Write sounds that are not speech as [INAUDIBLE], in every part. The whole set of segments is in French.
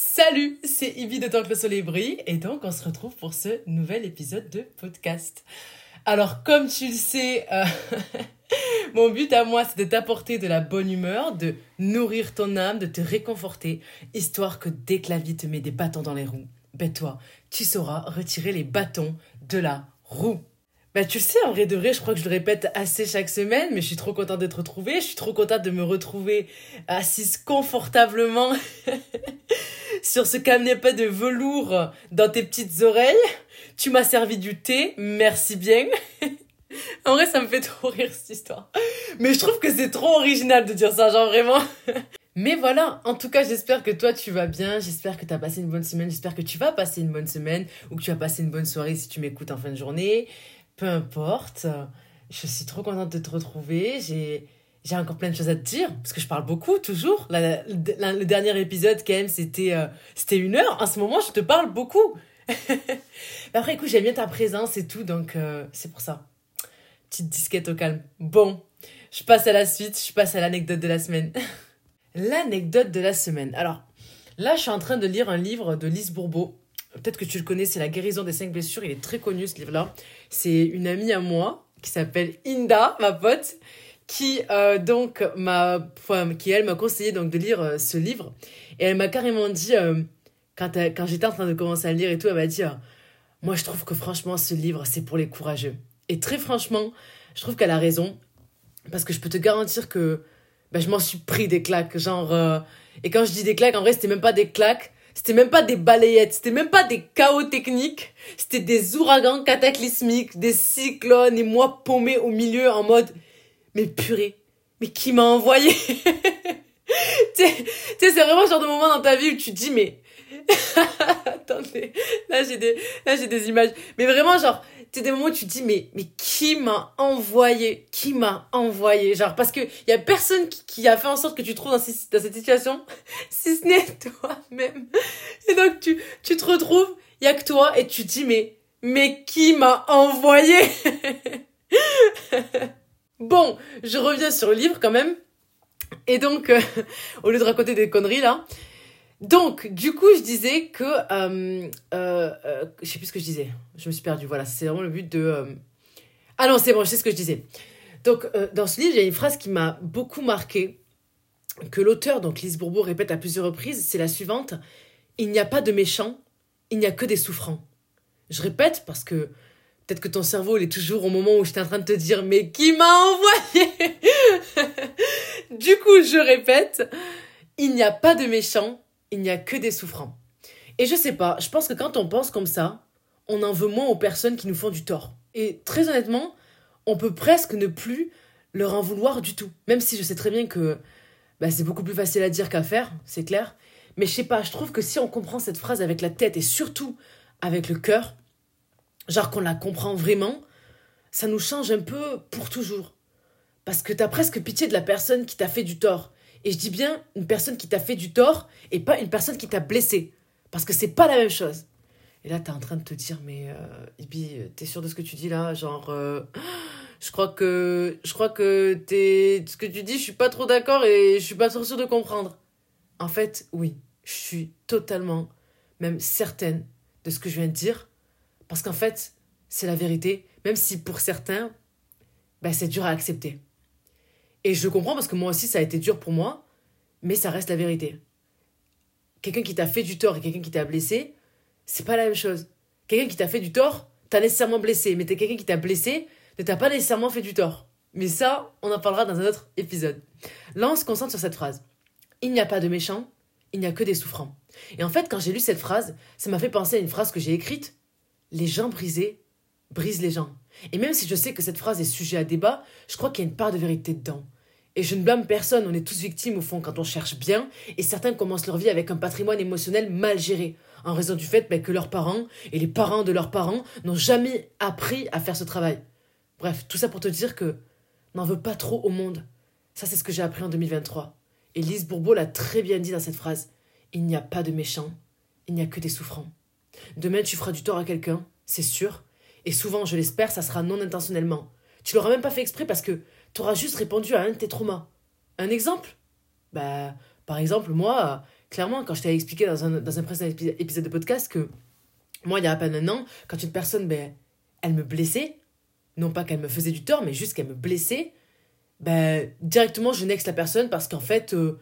Salut, c'est Ibi de Tant que le soleil et donc on se retrouve pour ce nouvel épisode de podcast. Alors comme tu le sais, euh, [LAUGHS] mon but à moi c'est de t'apporter de la bonne humeur, de nourrir ton âme, de te réconforter, histoire que dès que la vie te met des bâtons dans les roues, ben toi, tu sauras retirer les bâtons de la roue. Bah, tu le sais, en vrai de vrai, je crois que je le répète assez chaque semaine, mais je suis trop contente d'être retrouvée. Je suis trop contente de me retrouver assise confortablement [LAUGHS] sur ce pas de velours dans tes petites oreilles. Tu m'as servi du thé, merci bien. [LAUGHS] en vrai, ça me fait trop rire cette histoire. Mais je trouve que c'est trop original de dire ça, genre vraiment. [LAUGHS] Mais voilà, en tout cas, j'espère que toi tu vas bien, j'espère que tu as passé une bonne semaine, j'espère que tu vas passer une bonne semaine ou que tu vas passer une bonne soirée si tu m'écoutes en fin de journée. Peu importe, je suis trop contente de te retrouver. J'ai j'ai encore plein de choses à te dire parce que je parle beaucoup toujours. le dernier épisode quand même c'était euh, c'était une heure. En ce moment, je te parle beaucoup. [LAUGHS] Après, écoute, j'aime bien ta présence et tout, donc euh, c'est pour ça. Petite disquette au calme. Bon, je passe à la suite, je passe à l'anecdote de la semaine. [LAUGHS] L'anecdote de la semaine. Alors, là, je suis en train de lire un livre de Lise Bourbeau. Peut-être que tu le connais, c'est La guérison des cinq blessures. Il est très connu, ce livre-là. C'est une amie à moi qui s'appelle Inda, ma pote, qui euh, donc m'a, qui elle m'a conseillé donc de lire euh, ce livre. Et elle m'a carrément dit, euh, quand, quand j'étais en train de commencer à le lire et tout, elle m'a dit, moi je trouve que franchement ce livre c'est pour les courageux. Et très franchement, je trouve qu'elle a raison. Parce que je peux te garantir que ben, je m'en suis pris des claques. Genre, euh, et quand je dis des claques, en vrai, c'était même pas des claques, c'était même pas des balayettes, c'était même pas des chaos techniques, c'était des ouragans cataclysmiques, des cyclones et moi paumé au milieu en mode, mais purée, mais qui m'a envoyé? [LAUGHS] Tu sais, c'est vraiment ce genre de moment dans ta vie où tu dis, mais [LAUGHS] Attendez, là j'ai des, là des images. Mais vraiment, genre, tu des moments où tu dis, mais, mais qui m'a envoyé? Qui m'a envoyé? Genre, parce que y a personne qui, a fait en sorte que tu te trouves dans, cette situation, [LAUGHS] si ce n'est toi-même. Et donc, tu, tu te retrouves, il y a que toi, et tu dis, mais, mais qui m'a envoyé? Bon, je reviens sur le livre quand même. Et donc, euh, [LAUGHS] au lieu de raconter des conneries là, donc, du coup, je disais que... Euh, euh, je sais plus ce que je disais. Je me suis perdue. Voilà, c'est vraiment le but de... Ah non, c'est bon, je sais ce que je disais. Donc, dans ce livre, il y a une phrase qui m'a beaucoup marqué, que l'auteur, donc Lise Bourbeau, répète à plusieurs reprises. C'est la suivante. Il n'y a pas de méchants, il n'y a que des souffrants. Je répète parce que peut-être que ton cerveau, il est toujours au moment où j'étais en train de te dire, mais qui m'a envoyé? [LAUGHS] Du coup, je répète, il n'y a pas de méchants, il n'y a que des souffrants. Et je sais pas, je pense que quand on pense comme ça, on en veut moins aux personnes qui nous font du tort. Et très honnêtement, on peut presque ne plus leur en vouloir du tout. Même si je sais très bien que bah, c'est beaucoup plus facile à dire qu'à faire, c'est clair. Mais je sais pas, je trouve que si on comprend cette phrase avec la tête et surtout avec le cœur, genre qu'on la comprend vraiment, ça nous change un peu pour toujours. Parce que t'as presque pitié de la personne qui t'a fait du tort. Et je dis bien une personne qui t'a fait du tort et pas une personne qui t'a blessé. Parce que c'est pas la même chose. Et là, t'es en train de te dire, mais euh, Ibi, t'es sûr de ce que tu dis là? Genre, euh, [GASPS] je crois que, je crois que t'es, ce que tu dis, je suis pas trop d'accord et je suis pas trop sûre de comprendre. En fait, oui, je suis totalement, même certaine de ce que je viens de dire. Parce qu'en fait, c'est la vérité, même si pour certains, ben, c'est dur à accepter. Et je comprends parce que moi aussi, ça a été dur pour moi, mais ça reste la vérité. Quelqu'un qui t'a fait du tort et quelqu'un qui t'a blessé, c'est pas la même chose. Quelqu'un qui t'a fait du tort, t'as nécessairement blessé, mais quelqu'un qui t'a blessé, ne t'a pas nécessairement fait du tort. Mais ça, on en parlera dans un autre épisode. Là, on se concentre sur cette phrase. Il n'y a pas de méchants, il n'y a que des souffrants. Et en fait, quand j'ai lu cette phrase, ça m'a fait penser à une phrase que j'ai écrite. Les gens brisés brisent les gens. Et même si je sais que cette phrase est sujet à débat, je crois qu'il y a une part de vérité dedans. Et je ne blâme personne, on est tous victimes au fond quand on cherche bien, et certains commencent leur vie avec un patrimoine émotionnel mal géré, en raison du fait ben, que leurs parents et les parents de leurs parents n'ont jamais appris à faire ce travail. Bref, tout ça pour te dire que n'en veux pas trop au monde. Ça, c'est ce que j'ai appris en 2023. Et Lise Bourbeau l'a très bien dit dans cette phrase. Il n'y a pas de méchants, il n'y a que des souffrants. Demain, tu feras du tort à quelqu'un, c'est sûr, et souvent, je l'espère, ça sera non intentionnellement. Tu l'auras même pas fait exprès parce que tu auras juste répondu à un de tes traumas. Un exemple? Bah, par exemple, moi, clairement, quand je t'avais expliqué dans un, dans un précédent épi- épisode de podcast que moi, il y a à peine un an, quand une personne, ben, elle me blessait, non pas qu'elle me faisait du tort, mais juste qu'elle me blessait, ben, directement, je nexe la personne parce qu'en fait, euh,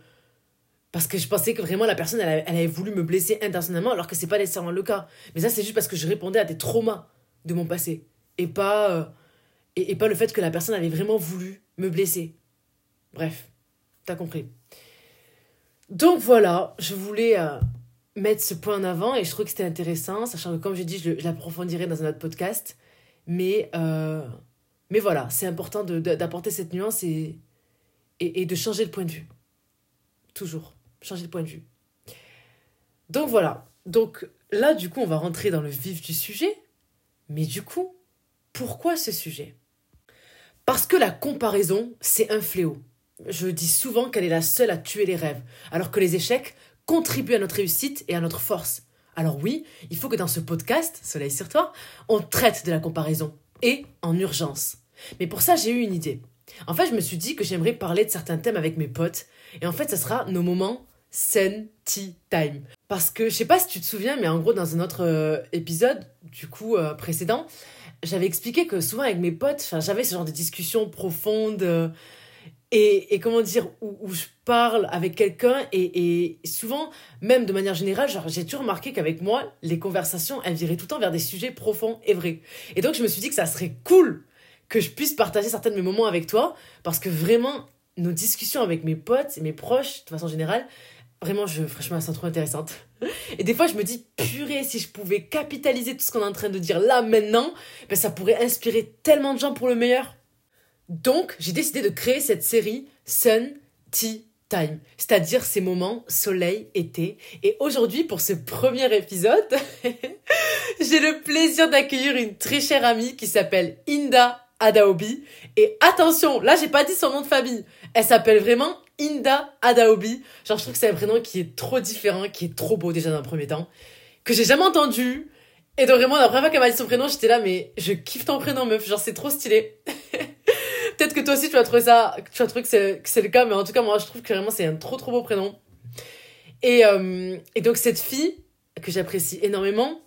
parce que je pensais que vraiment la personne, elle, avait voulu me blesser intentionnellement, alors que c'est pas nécessairement le cas. Mais ça, c'est juste parce que je répondais à des traumas de mon passé, et pas, euh, et, pas le fait que la personne avait vraiment voulu me blesser. Bref, t'as compris. Donc voilà, je voulais euh, mettre ce point en avant et je trouve que c'était intéressant, sachant que comme j'ai dit, je, l'approfondirai dans un autre podcast. Mais, euh, mais voilà, c'est important d'apporter cette nuance et, et de changer le point de vue. Toujours, changer le point de vue. Donc voilà, donc là du coup on va rentrer dans le vif du sujet. Mais du coup, pourquoi ce sujet? Parce que la comparaison, c'est un fléau. Je dis souvent qu'elle est la seule à tuer les rêves, alors que les échecs contribuent à notre réussite et à notre force. Alors oui, il faut que dans ce podcast, Soleil sur toi, on traite de la comparaison, et en urgence. Mais pour ça, j'ai eu une idée. En fait, je me suis dit que j'aimerais parler de certains thèmes avec mes potes, et en fait, ce sera nos moments Sun Tea Time. Parce que, je sais pas si tu te souviens, mais en gros, dans un autre euh, épisode, du coup, euh, précédent, j'avais expliqué que souvent avec mes potes, j'avais ce genre de discussions profondes euh, et, et comment dire, où, où je parle avec quelqu'un et, et souvent, même de manière générale, j'ai toujours remarqué qu'avec moi, les conversations, elles viraient tout le temps vers des sujets profonds et vrais. Et donc, je me suis dit que ça serait cool que je puisse partager certains de mes moments avec toi parce que vraiment, nos discussions avec mes potes et mes proches, de façon générale, vraiment, je, franchement, elles sont trop intéressantes. Et des fois, je me dis, purée, si je pouvais capitaliser tout ce qu'on est en train de dire là, maintenant, ben, ça pourrait inspirer tellement de gens pour le meilleur. Donc, j'ai décidé de créer cette série Sun Tea Time, c'est-à-dire ces moments soleil, été. Et aujourd'hui, pour ce premier épisode, [LAUGHS] j'ai le plaisir d'accueillir une très chère amie qui s'appelle Inda Adaobi. Et attention, là, j'ai pas dit son nom de famille. Elle s'appelle vraiment Inda Adaobi. Genre, je trouve que c'est un prénom qui est trop différent, qui est trop beau déjà dans premier temps, que j'ai jamais entendu. Et donc vraiment, la première fois qu'elle m'a dit son prénom, j'étais là, mais je kiffe ton prénom, meuf. Genre, c'est trop stylé. [LAUGHS] Peut-être que toi aussi, tu vas trouver ça, tu vas trouver que c'est, que c'est le cas, mais en tout cas, moi, je trouve que vraiment, c'est un trop, trop beau prénom. Et, euh, et donc, cette fille, que j'apprécie énormément,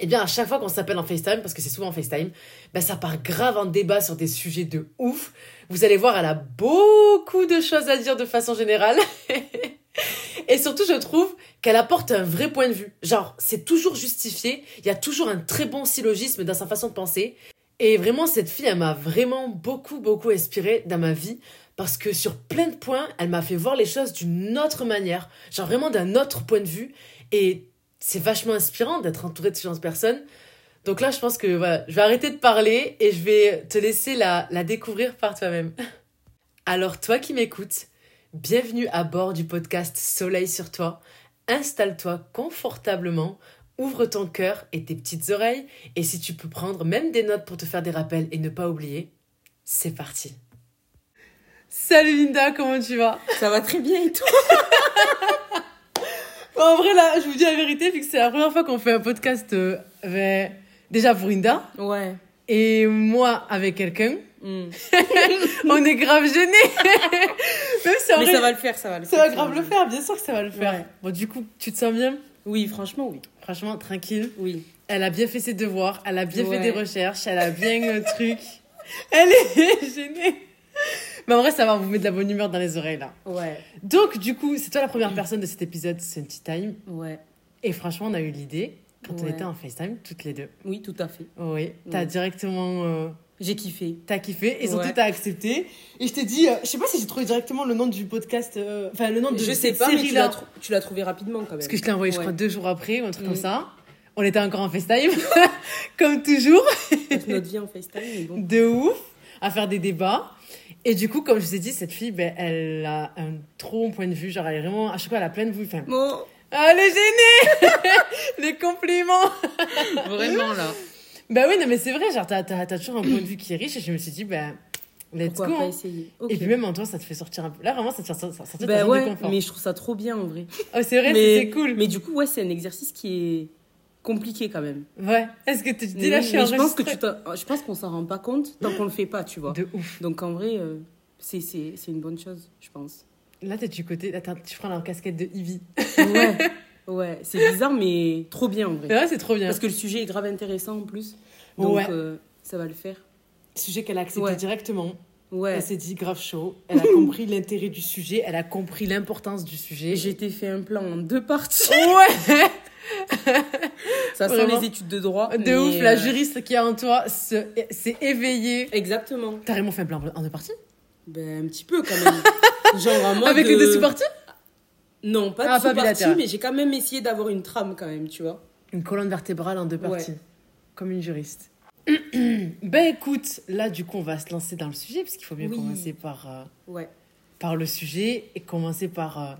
eh bien, à chaque fois qu'on s'appelle en FaceTime, parce que c'est souvent en FaceTime, ben, ça part grave en débat sur des sujets de ouf. Vous allez voir, elle a beaucoup de choses à dire de façon générale. [LAUGHS] Et surtout, je trouve qu'elle apporte un vrai point de vue. Genre, c'est toujours justifié. Il y a toujours un très bon syllogisme dans sa façon de penser. Et vraiment, cette fille, elle m'a vraiment beaucoup, beaucoup inspirée dans ma vie. Parce que sur plein de points, elle m'a fait voir les choses d'une autre manière. Genre vraiment d'un autre point de vue. Et c'est vachement inspirant d'être entourée de ce genre de personnes. Donc là, je pense que voilà, je vais arrêter de parler et je vais te laisser la, la découvrir par toi-même. [LAUGHS] Alors, toi qui m'écoutes, bienvenue à bord du podcast Soleil sur toi. Installe-toi confortablement, ouvre ton cœur et tes petites oreilles, et si tu peux prendre même des notes pour te faire des rappels et ne pas oublier, c'est parti. Salut Linda, comment tu vas? Ça va très bien et toi? [LAUGHS] En vrai, là, je vous dis la vérité, vu que c'est la première fois qu'on fait un podcast euh, avec- déjà pour Linda, Ouais. et moi avec quelqu'un, Mm. [LAUGHS] on est grave gênés. [LAUGHS] Même si en Mais vrai, ça va le faire, ça va le ça faire. va grave le faire, bien sûr que ça va le faire. Ouais. Bon, du coup, tu te sens bien? Oui, franchement, oui. Franchement, tranquille. Oui. Elle a bien fait ses devoirs, elle a bien fait des recherches, elle a bien le [LAUGHS] truc. Elle est gênée. Mais en vrai, ça va vous mettre de la bonne humeur dans les oreilles, là. Ouais. Donc, du coup, c'est toi la première personne de cet épisode Sunty Time. Ouais. Et franchement, on a eu l'idée quand on était en FaceTime, toutes les deux. Oui, tout à fait. Oui, t'as Ouais. directement... euh, J'ai kiffé. T'as kiffé et surtout Ouais. t'as accepté. Et je t'ai dit, euh, je sais pas si j'ai trouvé directement le nom du podcast, euh, enfin le nom de Je sais cette pas, mais tu l'as, tu l'as trouvé rapidement quand même. Parce que je t'ai envoyé, je crois, deux jours après ou un truc comme Mm. ça. On était encore en FaceTime, [LAUGHS] comme toujours, notre vie en FaceTime, mais bon. de ouf, à faire des débats. Et du coup, comme je vous ai dit, cette fille, ben, elle a un trop bon point de vue. Genre, elle est vraiment, à chaque fois, elle a plein de vues. Enfin, Bon, ah, elle est gênée [LAUGHS] Les compliments vraiment là. Bah oui, non, mais c'est vrai, genre, t'as, t'as, t'as toujours un point de vue qui est riche. Et je me suis dit, ben, let's Pourquoi go. pas hein. essayer? Et puis même en toi, ça te fait sortir un peu. Là, vraiment, ça te fait sortir, sortir Bah de confort. mais je trouve ça trop bien en vrai. Oh, c'est vrai, mais, c'est cool. Mais du coup, ouais, c'est un exercice qui est compliqué quand même. Ouais. Est-ce que tu dis là, je suis je pense que tu je pense qu'on s'en rend pas compte tant qu'on le fait pas, tu vois. De ouf. Donc en vrai, euh, c'est, une bonne chose, je pense. Là, t'es du côté. Attends, tu prends la casquette de Ivy. Ouais, [LAUGHS] ouais. C'est bizarre, mais trop bien en vrai. Ouais, c'est trop bien. Parce que le sujet est grave intéressant en plus. Donc, Ouais. euh, ça va le faire. Sujet qu'elle a accepté Ouais. directement. Ouais. Elle s'est dit grave chaud. Elle a [LAUGHS] compris l'intérêt du sujet. Elle a compris l'importance du sujet. J'ai été fait un plan en deux parties. Ouais! [LAUGHS] Ça sent les études de droit. De ouf, la euh, juriste qui est en toi se- s'est éveillée. Exactement. T'as vraiment fait un plan en deux parties? Ben, un petit peu quand même. [LAUGHS] Genre en mode. Avec les euh, deux sous-parties? Non, pas de Ah, pas sous-partie, bilatéral. mais j'ai quand même essayé d'avoir une trame quand même, tu vois. Une colonne vertébrale en deux Ouais. parties. Comme une juriste. [CLEARS THROAT] ben écoute, là du coup on va se lancer dans le sujet parce qu'il faut bien Oui. commencer par, euh, Ouais. par le sujet et commencer par...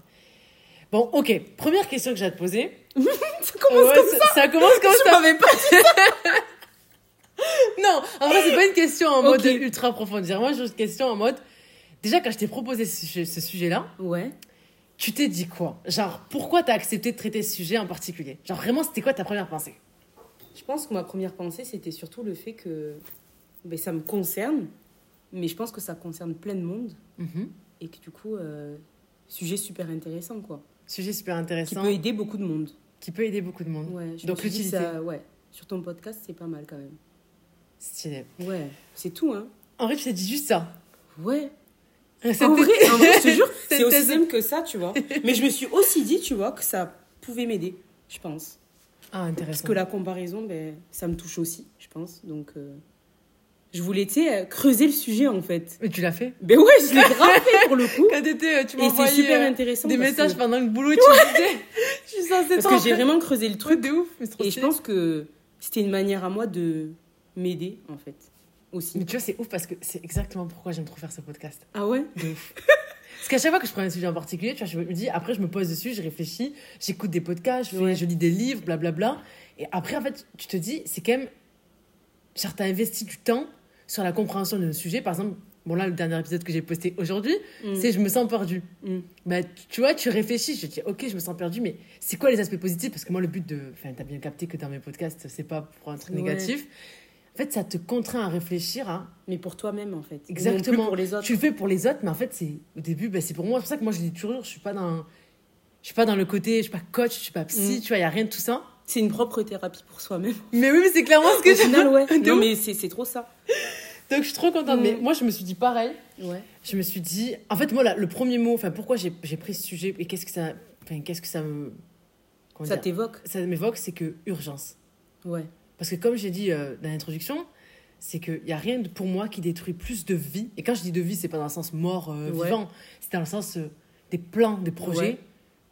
Bon ok, première question que j'ai à te poser. [LAUGHS] Ça commence Ouais, comme ça, ça commence comme Je ça. m'avais pas dit. [LAUGHS] Non, en vrai c'est pas une question en mode ultra approfondie. Moi j'ai une question en mode... Déjà quand je t'ai proposé ce, sujet- ce sujet-là, Ouais. tu t'es dit quoi? Genre pourquoi t'as accepté de traiter ce sujet en particulier? Genre vraiment c'était quoi ta première pensée? Je pense que ma première pensée, c'était surtout le fait que ben, ça me concerne, mais je pense que ça concerne plein de monde Mhm. et que du coup, euh, sujet super intéressant, quoi. Sujet super Qui intéressant peut aider beaucoup de monde. qui peut aider beaucoup de monde. Ouais, je Donc l'utilité. ça, ouais. Sur ton podcast, c'est pas mal quand même. Stylé. Ouais, c'est tout, hein. En vrai, tu t'es dit juste ça. Ouais. C'était- En vrai, [LAUGHS] en vrai, je te jure, c'est aussi simple que ça, tu vois. Mais je me suis aussi dit, tu vois, que ça pouvait m'aider, je pense. Ah, intéressant. Parce que la comparaison, ben, ça me touche aussi, je pense. Donc, euh, je voulais, tu sais, creuser le sujet, en fait. Mais tu l'as fait? Ben ouais, je l'ai grave fait pour le coup. [LAUGHS] Quand t'étais, euh, tu Et m'as c'est super euh, intéressant. des messages que, pendant le boulot, tu me disais, [LAUGHS] je suis censée parce que j'ai vraiment creusé le [LAUGHS] truc de ouf. Mais, c'est trop Et je pense que c'était une manière à moi de m'aider, en fait. Aussi. Mais tu vois, c'est ouf parce que c'est exactement pourquoi j'aime trop faire ce podcast. Ah ouais? De ouf. Parce qu'à chaque fois que je prends un sujet en particulier, tu vois, je me dis, après, je me pose dessus, je réfléchis, j'écoute des podcasts, je, fais- Ouais. je lis des livres, blablabla. Et après, en fait, tu te dis, c'est quand même. Genre, t'as investi du temps sur la compréhension d'un sujet. Par exemple, bon, là, le dernier épisode que j'ai posté aujourd'hui, Mm. c'est Je me sens perdu. Mm. Bah, tu- vois, tu réfléchis, je dis, ok, je me sens perdu, mais c'est quoi les aspects positifs? Parce que moi, le but de. Enfin, t'as bien capté que dans mes podcasts, c'est pas pour un truc Ouais. négatif. En fait, ça te contraint à réfléchir à. Mais pour toi-même, en fait. Exactement. pour les autres. Tu le fais pour les autres, mais en fait, c'est au début, bah, c'est pour moi. C'est pour ça que moi, je dis toujours, je suis pas dans. Je suis pas dans le côté, je suis pas coach, je suis pas psy, Mm. tu vois, il y a rien de tout ça. C'est une propre thérapie pour soi-même. Mais oui, mais c'est clairement ce que j'ai. final, ouais. [LAUGHS] Non, mais c'est trop ça. Donc, je suis trop contente. Mm. Mais moi, je me suis dit pareil. Ouais. Je me suis dit. En fait, moi, là, le premier mot, enfin, pourquoi j'ai pris ce sujet et qu'est-ce que ça. Qu'est-ce que ça me. Ça t'évoque ça m'évoque, c'est que urgence. Ouais. Parce que comme j'ai dit euh, dans l'introduction, c'est qu'il n'y a rien de- pour moi qui détruit plus de vie. Et quand je dis de vie, c'est pas dans le sens mort, euh, Ouais. vivant. C'est dans le sens euh, des plans, des projets, Ouais.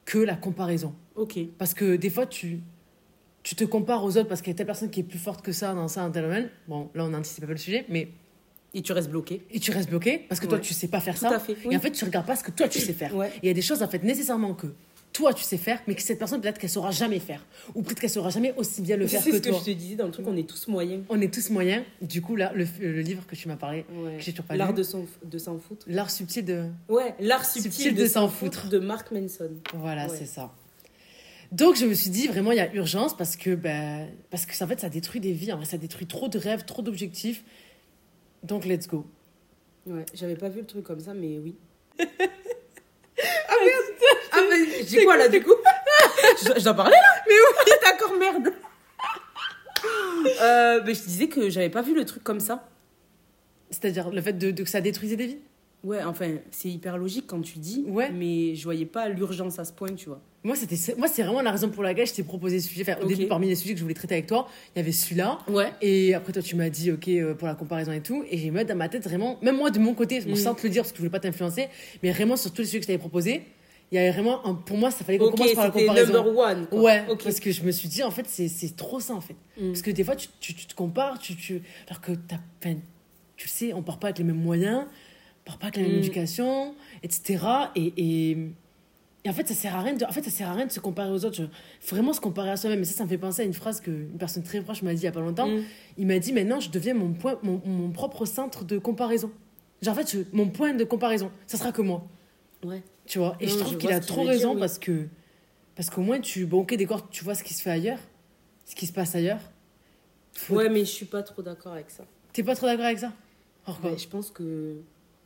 que la comparaison. Ok. Parce que des fois, tu, tu te compares aux autres parce qu'il y a telle personne qui est plus forte que ça dans ça, dans tel domaine. Bon, là, on n'anticipe pas le sujet, mais. Et tu restes bloqué. Et tu restes bloqué parce que toi, tu sais pas faire Tout ça. à fait. Et en fait, tu regardes pas ce que toi, tu sais faire. Ouais. Il y a des choses, en fait, nécessairement que toi, tu sais faire, mais que cette personne, peut-être qu'elle saura jamais faire. Ou peut-être qu'elle saura jamais aussi bien le C'est faire ce que que toi. je te disais dans le truc, on est tous moyens. On est tous moyens. Du coup, là, le, le livre que tu m'as parlé, Ouais. que j'ai toujours pas L'art lu. de s'en de s'en foutre. L'art subtil de. Ouais, l'art subtil, Subtil de, de s'en foutre foutre. de Mark Manson. Voilà, Ouais. c'est ça. Donc, je me suis dit, vraiment, il y a urgence parce que, ben, parce que en fait, ça détruit des vies. En vrai, ça détruit trop de rêves, trop d'objectifs. Donc, let's go. Ouais, j'avais pas vu le truc comme ça, mais oui. [LAUGHS] ah merde [LAUGHS] Ah mais j'ai quoi là du coup [LAUGHS] je, dois- parler là Mais oui D'accord, merde euh, mais je disais que j'avais pas vu le truc comme ça. C'est-à-dire le fait de, de que ça détruisait des vies. Ouais, enfin, c'est hyper logique quand tu dis, Ouais. mais je voyais pas l'urgence à ce point, tu vois. Moi, c'était, moi, c'est vraiment la raison pour laquelle je t'ai proposé ce sujet. Enfin, au début, parmi les sujets que je voulais traiter avec toi, il y avait celui-là. Ouais. Et après, toi, tu m'as dit, OK, euh, pour la comparaison et tout. Et j'ai mis dans ma tête vraiment, même moi, de mon côté, bon, Mm. sans te le dire parce que je voulais pas t'influencer, mais vraiment sur tous les sujets que je t'avais proposés, il y avait vraiment, un- pour moi, ça fallait qu'on Ok, commence par la comparaison. number one. quoi. Ouais, ok. parce que je me suis dit, en fait, c'est, c'est trop ça, en fait. Mm. Parce que des fois, tu, tu, tu te compares, tu, tu, alors que tu sais, on part pas avec les mêmes moyens, on part pas avec la même Mm. éducation, etc. Et, et, et en fait, ça sert à rien de, en fait, ça sert à rien de se comparer aux autres. Faut vraiment se comparer à soi-même. Et ça, ça me fait penser à une phrase qu'une personne très proche m'a dit il y a pas longtemps. Mm. Il m'a dit, maintenant, je deviens mon, point, mon, mon propre centre de comparaison. Genre, en fait, je- mon point de comparaison, ça sera que moi. Ouais. Tu vois Et Non, je trouve qu'il a trop dire, raison oui. parce que parce qu'au moins tu bon ok d'accord tu vois ce qui se fait ailleurs ce qui se passe ailleurs Faut- Ouais, mais je suis pas trop d'accord avec ça. t'es pas trop d'accord avec ça? Pourquoi Ouais, je pense que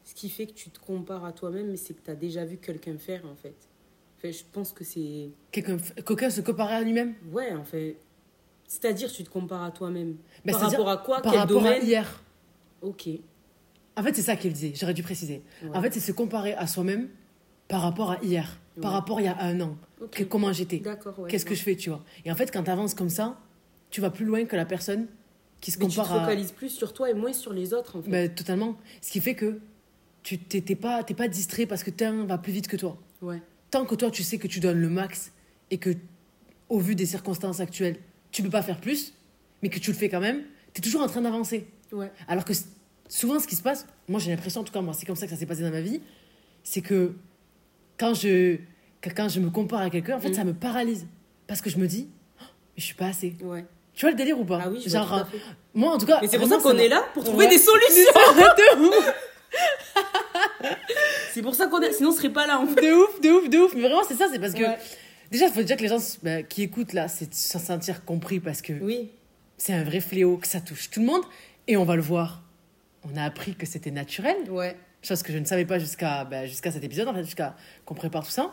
ce qui fait que tu te compares à toi-même, c'est que tu as déjà vu quelqu'un faire, en fait. Enfin, je pense que c'est. Quelqu'un quelqu'un se comparer à lui-même Ouais, en fait. C'est-à-dire, tu te compares à toi-même. Bah, par rapport à quoi? Par Quel rapport à domaine? hier. Ok. En fait, c'est ça qu'il disait, j'aurais dû préciser. Ouais. En fait, c'est se comparer à soi-même par rapport à hier, par rapport à il y a un an. Que- comment j'étais D'accord, ouais. Qu'est-ce que je fais, tu vois Et en fait, quand tu avances comme ça, tu vas plus loin que la personne qui se Mais tu te compare à. focalises plus sur toi et moins sur les autres, en fait. Ben, totalement. Ce qui fait que tu t'es t'es pas, t'es pas distrait parce que un va plus vite que toi. Ouais. Tant que toi, tu sais que tu donnes le max et que, au vu des circonstances actuelles, tu peux pas faire plus, mais que tu le fais quand même, tu es toujours en train d'avancer. Ouais. Alors que souvent, ce qui se passe, moi j'ai l'impression, en tout cas, moi, c'est comme ça que ça s'est passé dans ma vie, c'est que quand je, quand je me compare à quelqu'un, en fait, Mm. ça me paralyse. Parce que je me dis, Oh, mais je suis pas assez. Ouais. Tu vois le délire ou pas? Ah oui, je vois Genre, tout à fait. moi en tout cas. Mais c'est pour ça qu'on est là, pour trouver Ouais. des solutions. [LAUGHS] [LAUGHS] C'est pour ça qu'on est. Sinon, on serait pas là, en fait. de ouf, de ouf, de ouf. Mais vraiment, c'est ça, c'est parce que. Ouais. Déjà, il faut déjà que les gens bah, qui écoutent là, c'est se sentir compris parce que Oui. c'est un vrai fléau, que ça touche tout le monde. Et on va le voir. On a appris que c'était naturel. Ouais. chose que je ne savais pas jusqu'à bah, jusqu'à cet épisode, en fait, jusqu'à qu'on prépare tout ça.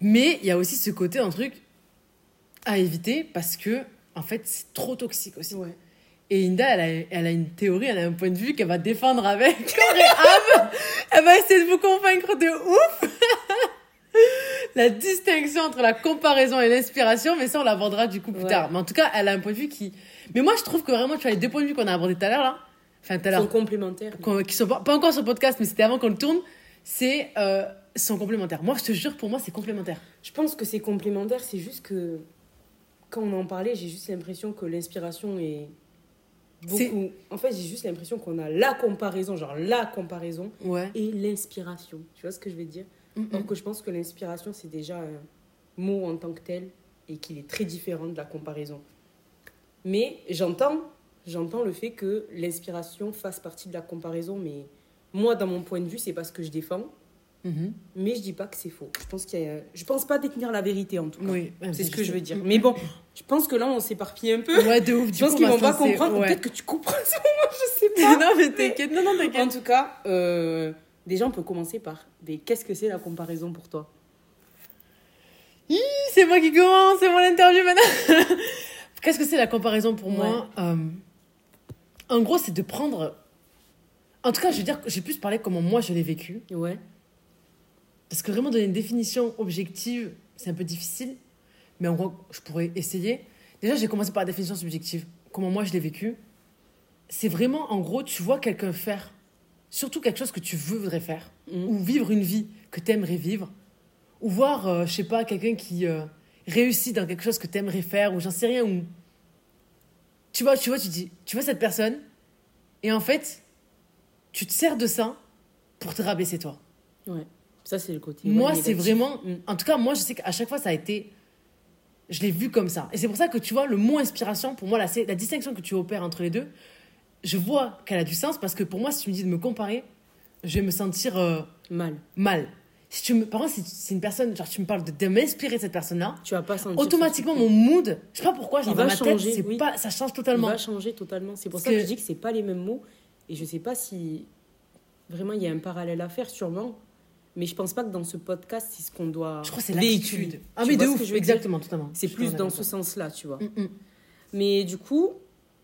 Mais il y a aussi ce côté, un truc à éviter parce que, en fait, c'est trop toxique aussi. Ouais. Et Inda, elle a, elle a une théorie, elle a un point de vue qu'elle va défendre avec. [LAUGHS] Elle va essayer de vous convaincre de ouf. [LAUGHS] la distinction entre la comparaison et l'inspiration, mais ça, on l'abordera du coup plus Ouais. tard. Mais en tout cas, elle a un point de vue qui. Mais moi, je trouve que vraiment, tu vois, les deux points de vue qu'on a abordés tout à l'heure, là. Enfin, tout à l'heure sont complémentaires. qu'on- qui sont pas, pas encore sur le podcast, mais c'était avant qu'on le tourne, c'est euh, sont complémentaires. Moi, je te jure, pour moi, c'est complémentaire. Je pense que c'est complémentaire, c'est juste que quand on en parlait, j'ai juste l'impression que l'inspiration est beaucoup. En fait, j'ai juste l'impression qu'on a la comparaison, genre la comparaison Ouais. et l'inspiration. Tu vois ce que je veux dire? Mm, Alors que je pense que l'inspiration, c'est déjà un mot en tant que tel et qu'il est très différent de la comparaison. Mais j'entends, j'entends le fait que l'inspiration fasse partie de la comparaison, mais moi, dans mon point de vue, c'est pas ce que je défends. Mhm. Mais je dis pas que c'est faux. Je pense qu'il a... je pense pas détenir la vérité en tout cas. Oui, C'est ce que je veux dire. Mais bon, je pense que là, on s'éparpille un peu. Ouais, de ouf. Je pense qu'ils vont pas comprendre. Ouais. Peut-être que tu comprends en [LAUGHS] ce moment, je sais pas. [LAUGHS] non, mais t'inquiète. Non, non, En t'inquiète. tout cas, euh, déjà, on peut commencer par des... qu'est-ce que c'est la comparaison pour toi? C'est moi qui commence, c'est mon interview maintenant. [LAUGHS] Qu'est-ce que c'est la comparaison pour moi Euh, En gros, c'est de prendre. En tout cas, je veux dire, j'ai plus parlé comment moi je l'ai vécu. Ouais. Parce que vraiment donner une définition objective, c'est un peu difficile. Mais en gros, je pourrais essayer. Déjà, j'ai commencé par la définition subjective. Comment moi je l'ai vécu. C'est vraiment, en gros, tu vois quelqu'un faire, surtout quelque chose que tu voudrais faire, Mhm. ou vivre une vie que tu aimerais vivre, ou voir, euh, je sais pas, quelqu'un qui euh, réussit dans quelque chose que tu aimerais faire, ou j'en sais rien, ou. Tu vois, tu vois, tu dis, tu vois cette personne, et en fait, tu te sers de ça pour te rabaisser toi. Ouais. Ça, c'est le côté. Moi, c'est vraiment. En tout cas, moi, je sais qu'à chaque fois, ça a été. Je l'ai vu comme ça. Et c'est pour ça que tu vois, le mot inspiration, pour moi, la, la distinction que tu opères entre les deux, je vois qu'elle a du sens parce que pour moi, si tu me dis de me comparer, je vais me sentir euh, Mal. mal. Si tu me, par contre, si c'est une personne, genre, tu me parles de, de m'inspirer de cette personne-là, Tu vas pas sentir. automatiquement, mon mood, je sais pas pourquoi, genre, dans ma changer, tête, oui. pas, ça change Il totalement. va changer totalement. C'est pour ça que... que- je dis que c'est pas les mêmes mots. Et je sais pas si vraiment il y a un parallèle à faire, sûrement. Mais je pense pas que dans ce podcast, c'est ce qu'on doit. Je crois que c'est l'attitude. Ah, mais de ce ouf, exactement, totalement. C'est plus dans ce sens-là, tu vois. toi. Mm, Mais du coup,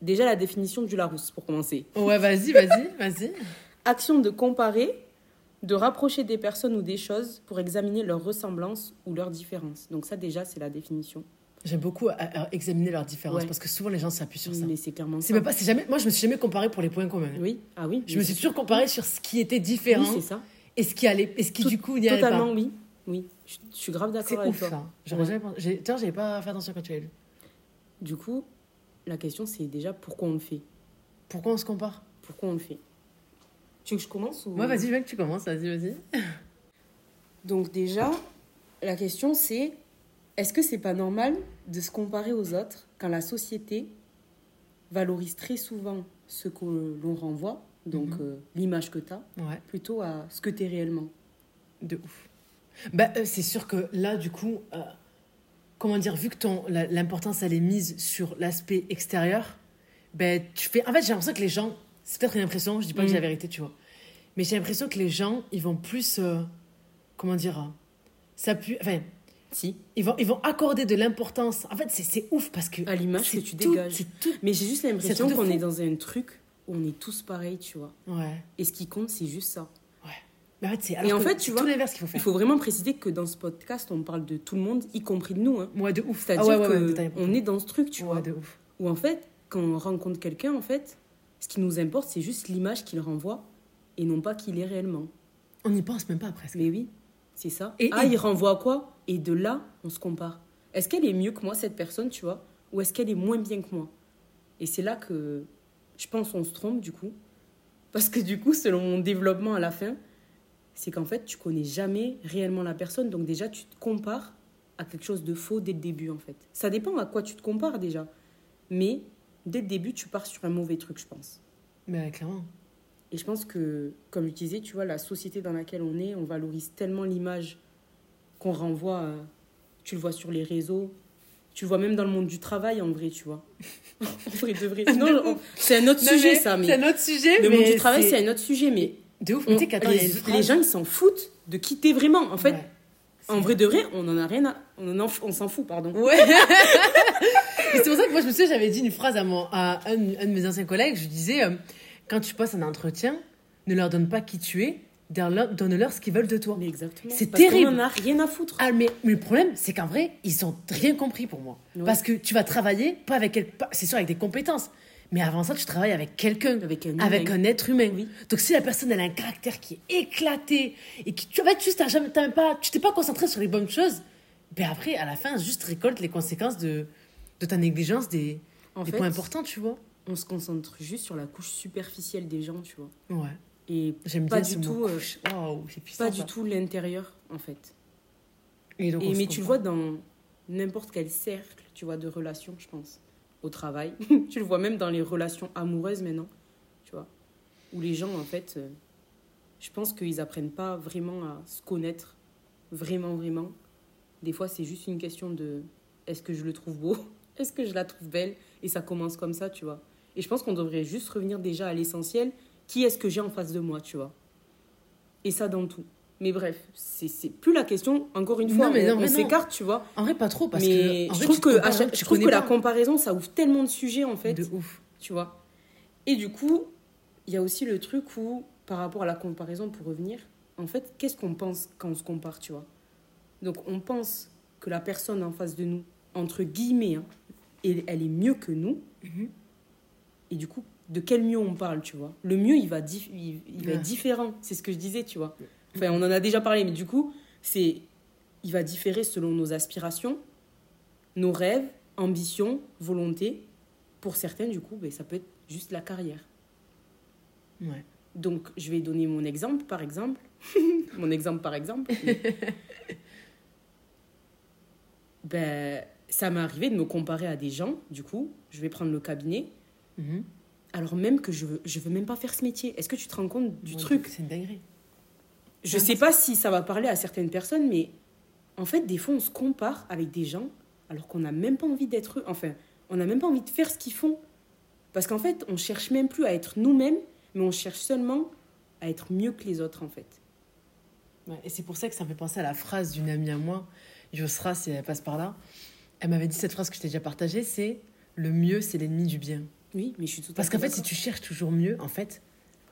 déjà la définition du Larousse, pour commencer. mm. Ouais, vas-y, vas-y, [LAUGHS] vas-y. Action de comparer, de rapprocher des personnes ou des choses pour examiner leurs ressemblances ou leurs différences. Donc ça, déjà, c'est la définition. J'aime beaucoup euh, euh, examiner leurs différences Ouais. parce que souvent les gens s'appuient sur ça. Mais c'est clairement ça. même pas, jamais, moi je me suis jamais comparée pour les points communs. Oui, ah oui. Je me suis toujours comparée sur ce qui était différent Oui, c'est ça. Et ce qui allait, et ce qui Tout- du coup n'y allait pas. Totalement, oui. Oui, je, je suis grave d'accord avec ouf toi. ça. J'aurais Ouais. jamais pensé- j'ai- Tiens, j'avais pas fait attention quand tu l'as lu. Du coup, la question, c'est déjà pourquoi on le fait? Pourquoi on se compare? Pourquoi on le fait? Tu veux que je commence ou... Moi, vas-y, mec, tu commences, vas-y, vas-y. [LAUGHS] Donc déjà, la question c'est est-ce que c'est pas normal de se comparer aux autres quand la société valorise très souvent ce que l'on renvoie, donc Mhm. euh, l'image que tu as, Ouais, plutôt à ce que tu es réellement de ouf. Bah, euh, c'est sûr que là, du coup, euh, comment dire, vu que l'importance elle est mise sur l'aspect extérieur, ben tu fais. En fait, j'ai l'impression que les gens, c'est peut-être une impression, je dis pas que j'ai la Mhm. vérité, tu vois. mais j'ai l'impression que les gens, ils vont plus. comment dire hein, s'appuyer- Enfin, Si. ils vont, ils vont accorder de l'importance. En fait, c'est- ouf parce que. À l'image que tu tout- dégages. Tout. Mais j'ai juste l'impression qu'on est dans un truc on est tous pareils, tu vois. Ouais. Et ce qui compte, c'est juste ça. Mais en fait, c'est. En fait, tu vois, qu'il faut Il faire. faut vraiment préciser que dans ce podcast, on parle de tout le monde, y compris de nous. Hein. Moi, de ouf. C'est-à-dire Ah ouais, ouais, ouais, que détail pour on toi. est dans ce truc, tu Ouais, vois. de ouf. Où en fait, quand on rencontre quelqu'un, en fait, ce qui nous importe, c'est juste l'image qu'il renvoie et non pas qu'il est réellement. On n'y pense même pas presque. Mais oui, c'est ça. Et- ah, et- il renvoie à quoi? Et de là, on se compare. Est-ce qu'elle est mieux que moi, cette personne, tu vois? Ou est-ce qu'elle est moins bien que moi? Et c'est là que je pense qu'on se trompe, du coup. Parce que du coup, selon mon développement à la fin, c'est qu'en fait, tu connais jamais réellement la personne. Donc déjà, tu te compares à quelque chose de faux dès le début, en fait. Ça dépend à quoi tu te compares déjà. Mais dès le début, tu pars sur un mauvais truc, je pense. Mais clairement. Et je pense que, comme je disais, tu vois, la société dans laquelle on est, on valorise tellement l'image qu'on renvoie. à- tu le vois sur les réseaux, tu vois même dans le monde du travail, en vrai, tu vois. [LAUGHS] en vrai, de vrai. C'est un autre Non, sujet, mais ça, C'est mais. un autre sujet. Le mais monde du travail, c'est un autre sujet, mais. De ouf. on- Mais les, gens, ils s'en foutent de quitter vraiment. En fait, Ouais. en vrai de vrai, on en a rien à. On, en- on s'en fout, pardon. Ouais. [LAUGHS] C'est pour ça que moi, je me souviens, j'avais dit une phrase à, mon, à un, un de mes anciens collègues. Je disais, euh, quand tu passes un entretien, ne leur donne pas qui tu es, donne-leur ce qu'ils veulent de toi. Mais exactement. C'est terrible. en a rien à foutre. Ah, mais, mais le problème, c'est qu'en vrai, ils ont rien compris pour moi. Ouais. Parce que tu vas travailler, pas avec c'est sûr avec des compétences, mais avant ça, tu travailles avec quelqu'un, Avec un avec humain. un être humain. Oui. Donc si la personne elle a un caractère qui est éclaté et qui tu en fait juste t'as jamais même pas tu t'es pas concentré sur les bonnes choses, ben après à la fin juste récolte les conséquences de de ta négligence des, En des fait, points importants, tu vois. on se concentre juste sur la couche superficielle des gens, tu vois. Ouais. Et J'aime pas bien du tout, euh, puissant. pas du tout l'intérieur, en fait. Et donc, mais tu le vois dans n'importe quel cercle, tu vois, de relations, je pense. Au travail. [LAUGHS] tu le vois même dans les relations amoureuses maintenant, tu vois. Où les gens, en fait, euh, je pense qu'ils apprennent pas vraiment à se connaître. Vraiment, vraiment. Des fois, c'est juste une question de est-ce que je le trouve beau? [LAUGHS] Est-ce que je la trouve belle? Et ça commence comme ça, tu vois. Et je pense qu'on devrait juste revenir déjà à l'essentiel. Qui est-ce que j'ai en face de moi, tu vois? Et ça dans tout. Mais bref, c'est plus la question. Encore une fois, Non, mais on, s'écarte, tu vois. En vrai pas trop parce mais que en je vrai, trouve que, à compares, chaque- tu je trouve que connais la comparaison, ça ouvre tellement de sujets, en fait, de ouf. tu vois. Et du coup, il y a aussi le truc où, par rapport à la comparaison, pour revenir, en fait, qu'est-ce qu'on pense quand on se compare, tu vois? Donc, on pense que la personne en face de nous, entre guillemets, hein, elle, elle est mieux que nous. Mhm. Et du coup, de quel mieux on parle, tu vois Le mieux, il va, dif- il, il va Ouais. être différent. C'est ce que je disais, tu vois. Enfin, on en a déjà parlé, mais du coup, c'est, il va différer selon nos aspirations, nos rêves, ambitions, volontés. Pour certains, du coup, ben, ça peut être juste la carrière. Ouais. Donc, je vais donner mon exemple, par exemple. [LAUGHS] mon exemple, par exemple. [LAUGHS] ben, ça m'est arrivé de me comparer à des gens, du coup. Je vais prendre le cabinet. Mhm. Alors même que je veux, je veux même pas faire ce métier. Est-ce que tu te rends compte du Ouais, truc C'est une dinguerie. Je Ouais, sais pas si ça va parler à certaines personnes, mais en fait, des fois, on se compare avec des gens alors qu'on n'a même pas envie d'être eux. Enfin, on n'a même pas envie de faire ce qu'ils font. Parce qu'en fait, on cherche même plus à être nous-mêmes, mais on cherche seulement à être mieux que les autres, en fait. Ouais, et c'est pour ça que ça me fait penser à la phrase d'une amie à moi, Yosra, si elle passe par là. Elle m'avait dit cette phrase que je t'ai déjà partagée, c'est le mieux, c'est l'ennemi du bien. Oui, mais je suis tout à Parce qu'en fait, si tu cherches toujours mieux, en fait,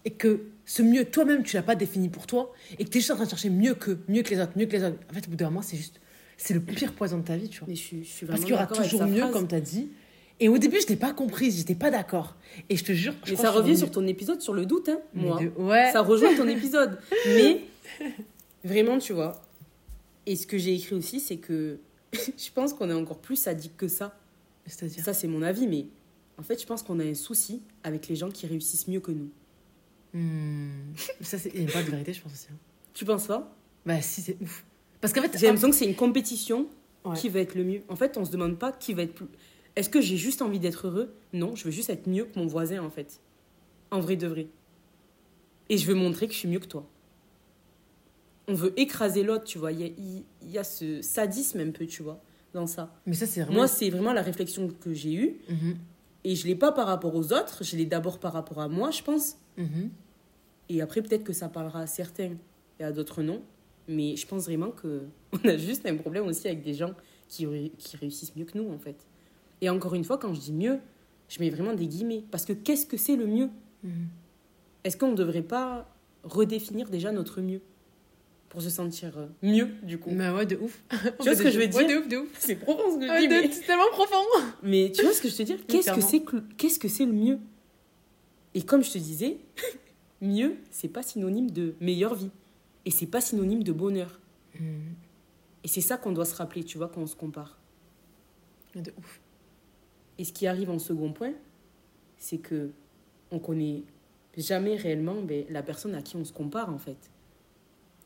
et que ce mieux, toi-même, tu l'as pas défini pour toi, et que tu es juste en train de chercher mieux que, mieux que les autres, mieux que les autres, en fait, au bout d'un moment, c'est juste, c'est le pire poison de ta vie, tu vois. Mais je suis, je suis Parce vraiment qu'il y aura toujours mieux, phrase. comme tu as dit. Et au début, je n'étais pas comprise, j'étais pas d'accord. Et je te jure, je Mais ça revient sur ton épisode sur le doute, hein, moi. De- Ouais. Ça rejoint ton épisode. [LAUGHS] Mais vraiment, tu vois. Et ce que j'ai écrit aussi, c'est que [LAUGHS] je pense qu'on est encore plus sadique que ça. C'est-à-dire. Ça, c'est mon avis, mais en fait, je pense qu'on a un souci avec les gens qui réussissent mieux que nous. Hmm. Ça, c'est. A pas de vérité, je pense aussi. hein. Tu penses pas? Bah, si, c'est ouf. Parce qu'en fait. J'ai l'impression que c'est une compétition Ouais. qui va être le mieux. En fait, on se demande pas qui va être plus. Est-ce que j'ai juste envie d'être heureux? Non, je veux juste être mieux que mon voisin, en fait. En vrai de vrai. Et je veux montrer que je suis mieux que toi. On veut écraser l'autre, tu vois. Il y a, il- il y a ce sadisme un peu, tu vois, dans ça. Mais ça, c'est vraiment. Moi, c'est vraiment la réflexion que j'ai eue. Mhm. Et je l'ai pas par rapport aux autres, je l'ai d'abord par rapport à moi, je pense. Mhm. Et après, peut-être que ça parlera à certains et à d'autres non. Mais je pense vraiment que [LAUGHS] on a juste un problème aussi avec des gens qui, ré- qui réussissent mieux que nous, en fait. Et encore une fois, quand je dis mieux, je mets vraiment des guillemets. Parce que qu'est-ce que c'est le mieux? Est-ce qu'on ne devrait pas redéfinir déjà notre mieux? Pour se sentir euh, mieux, du coup. Mais ouais, de ouf. [LAUGHS] Tu vois ce que je veux Ouais, dire de ouf, de ouf. C'est profond ce que je dis, mais... C'est tellement profond. [LAUGHS] Mais tu vois ce que je te dis Qu'est-ce que c'est que, qu'est-ce que c'est le mieux? Et comme je te disais, [LAUGHS] mieux, c'est pas synonyme de meilleure vie. Et c'est pas synonyme de bonheur. Et c'est ça qu'on doit se rappeler, tu vois, quand on se compare. De ouf. Et ce qui arrive en second point, c'est que on connaît jamais réellement ben, la personne à qui on se compare, en fait.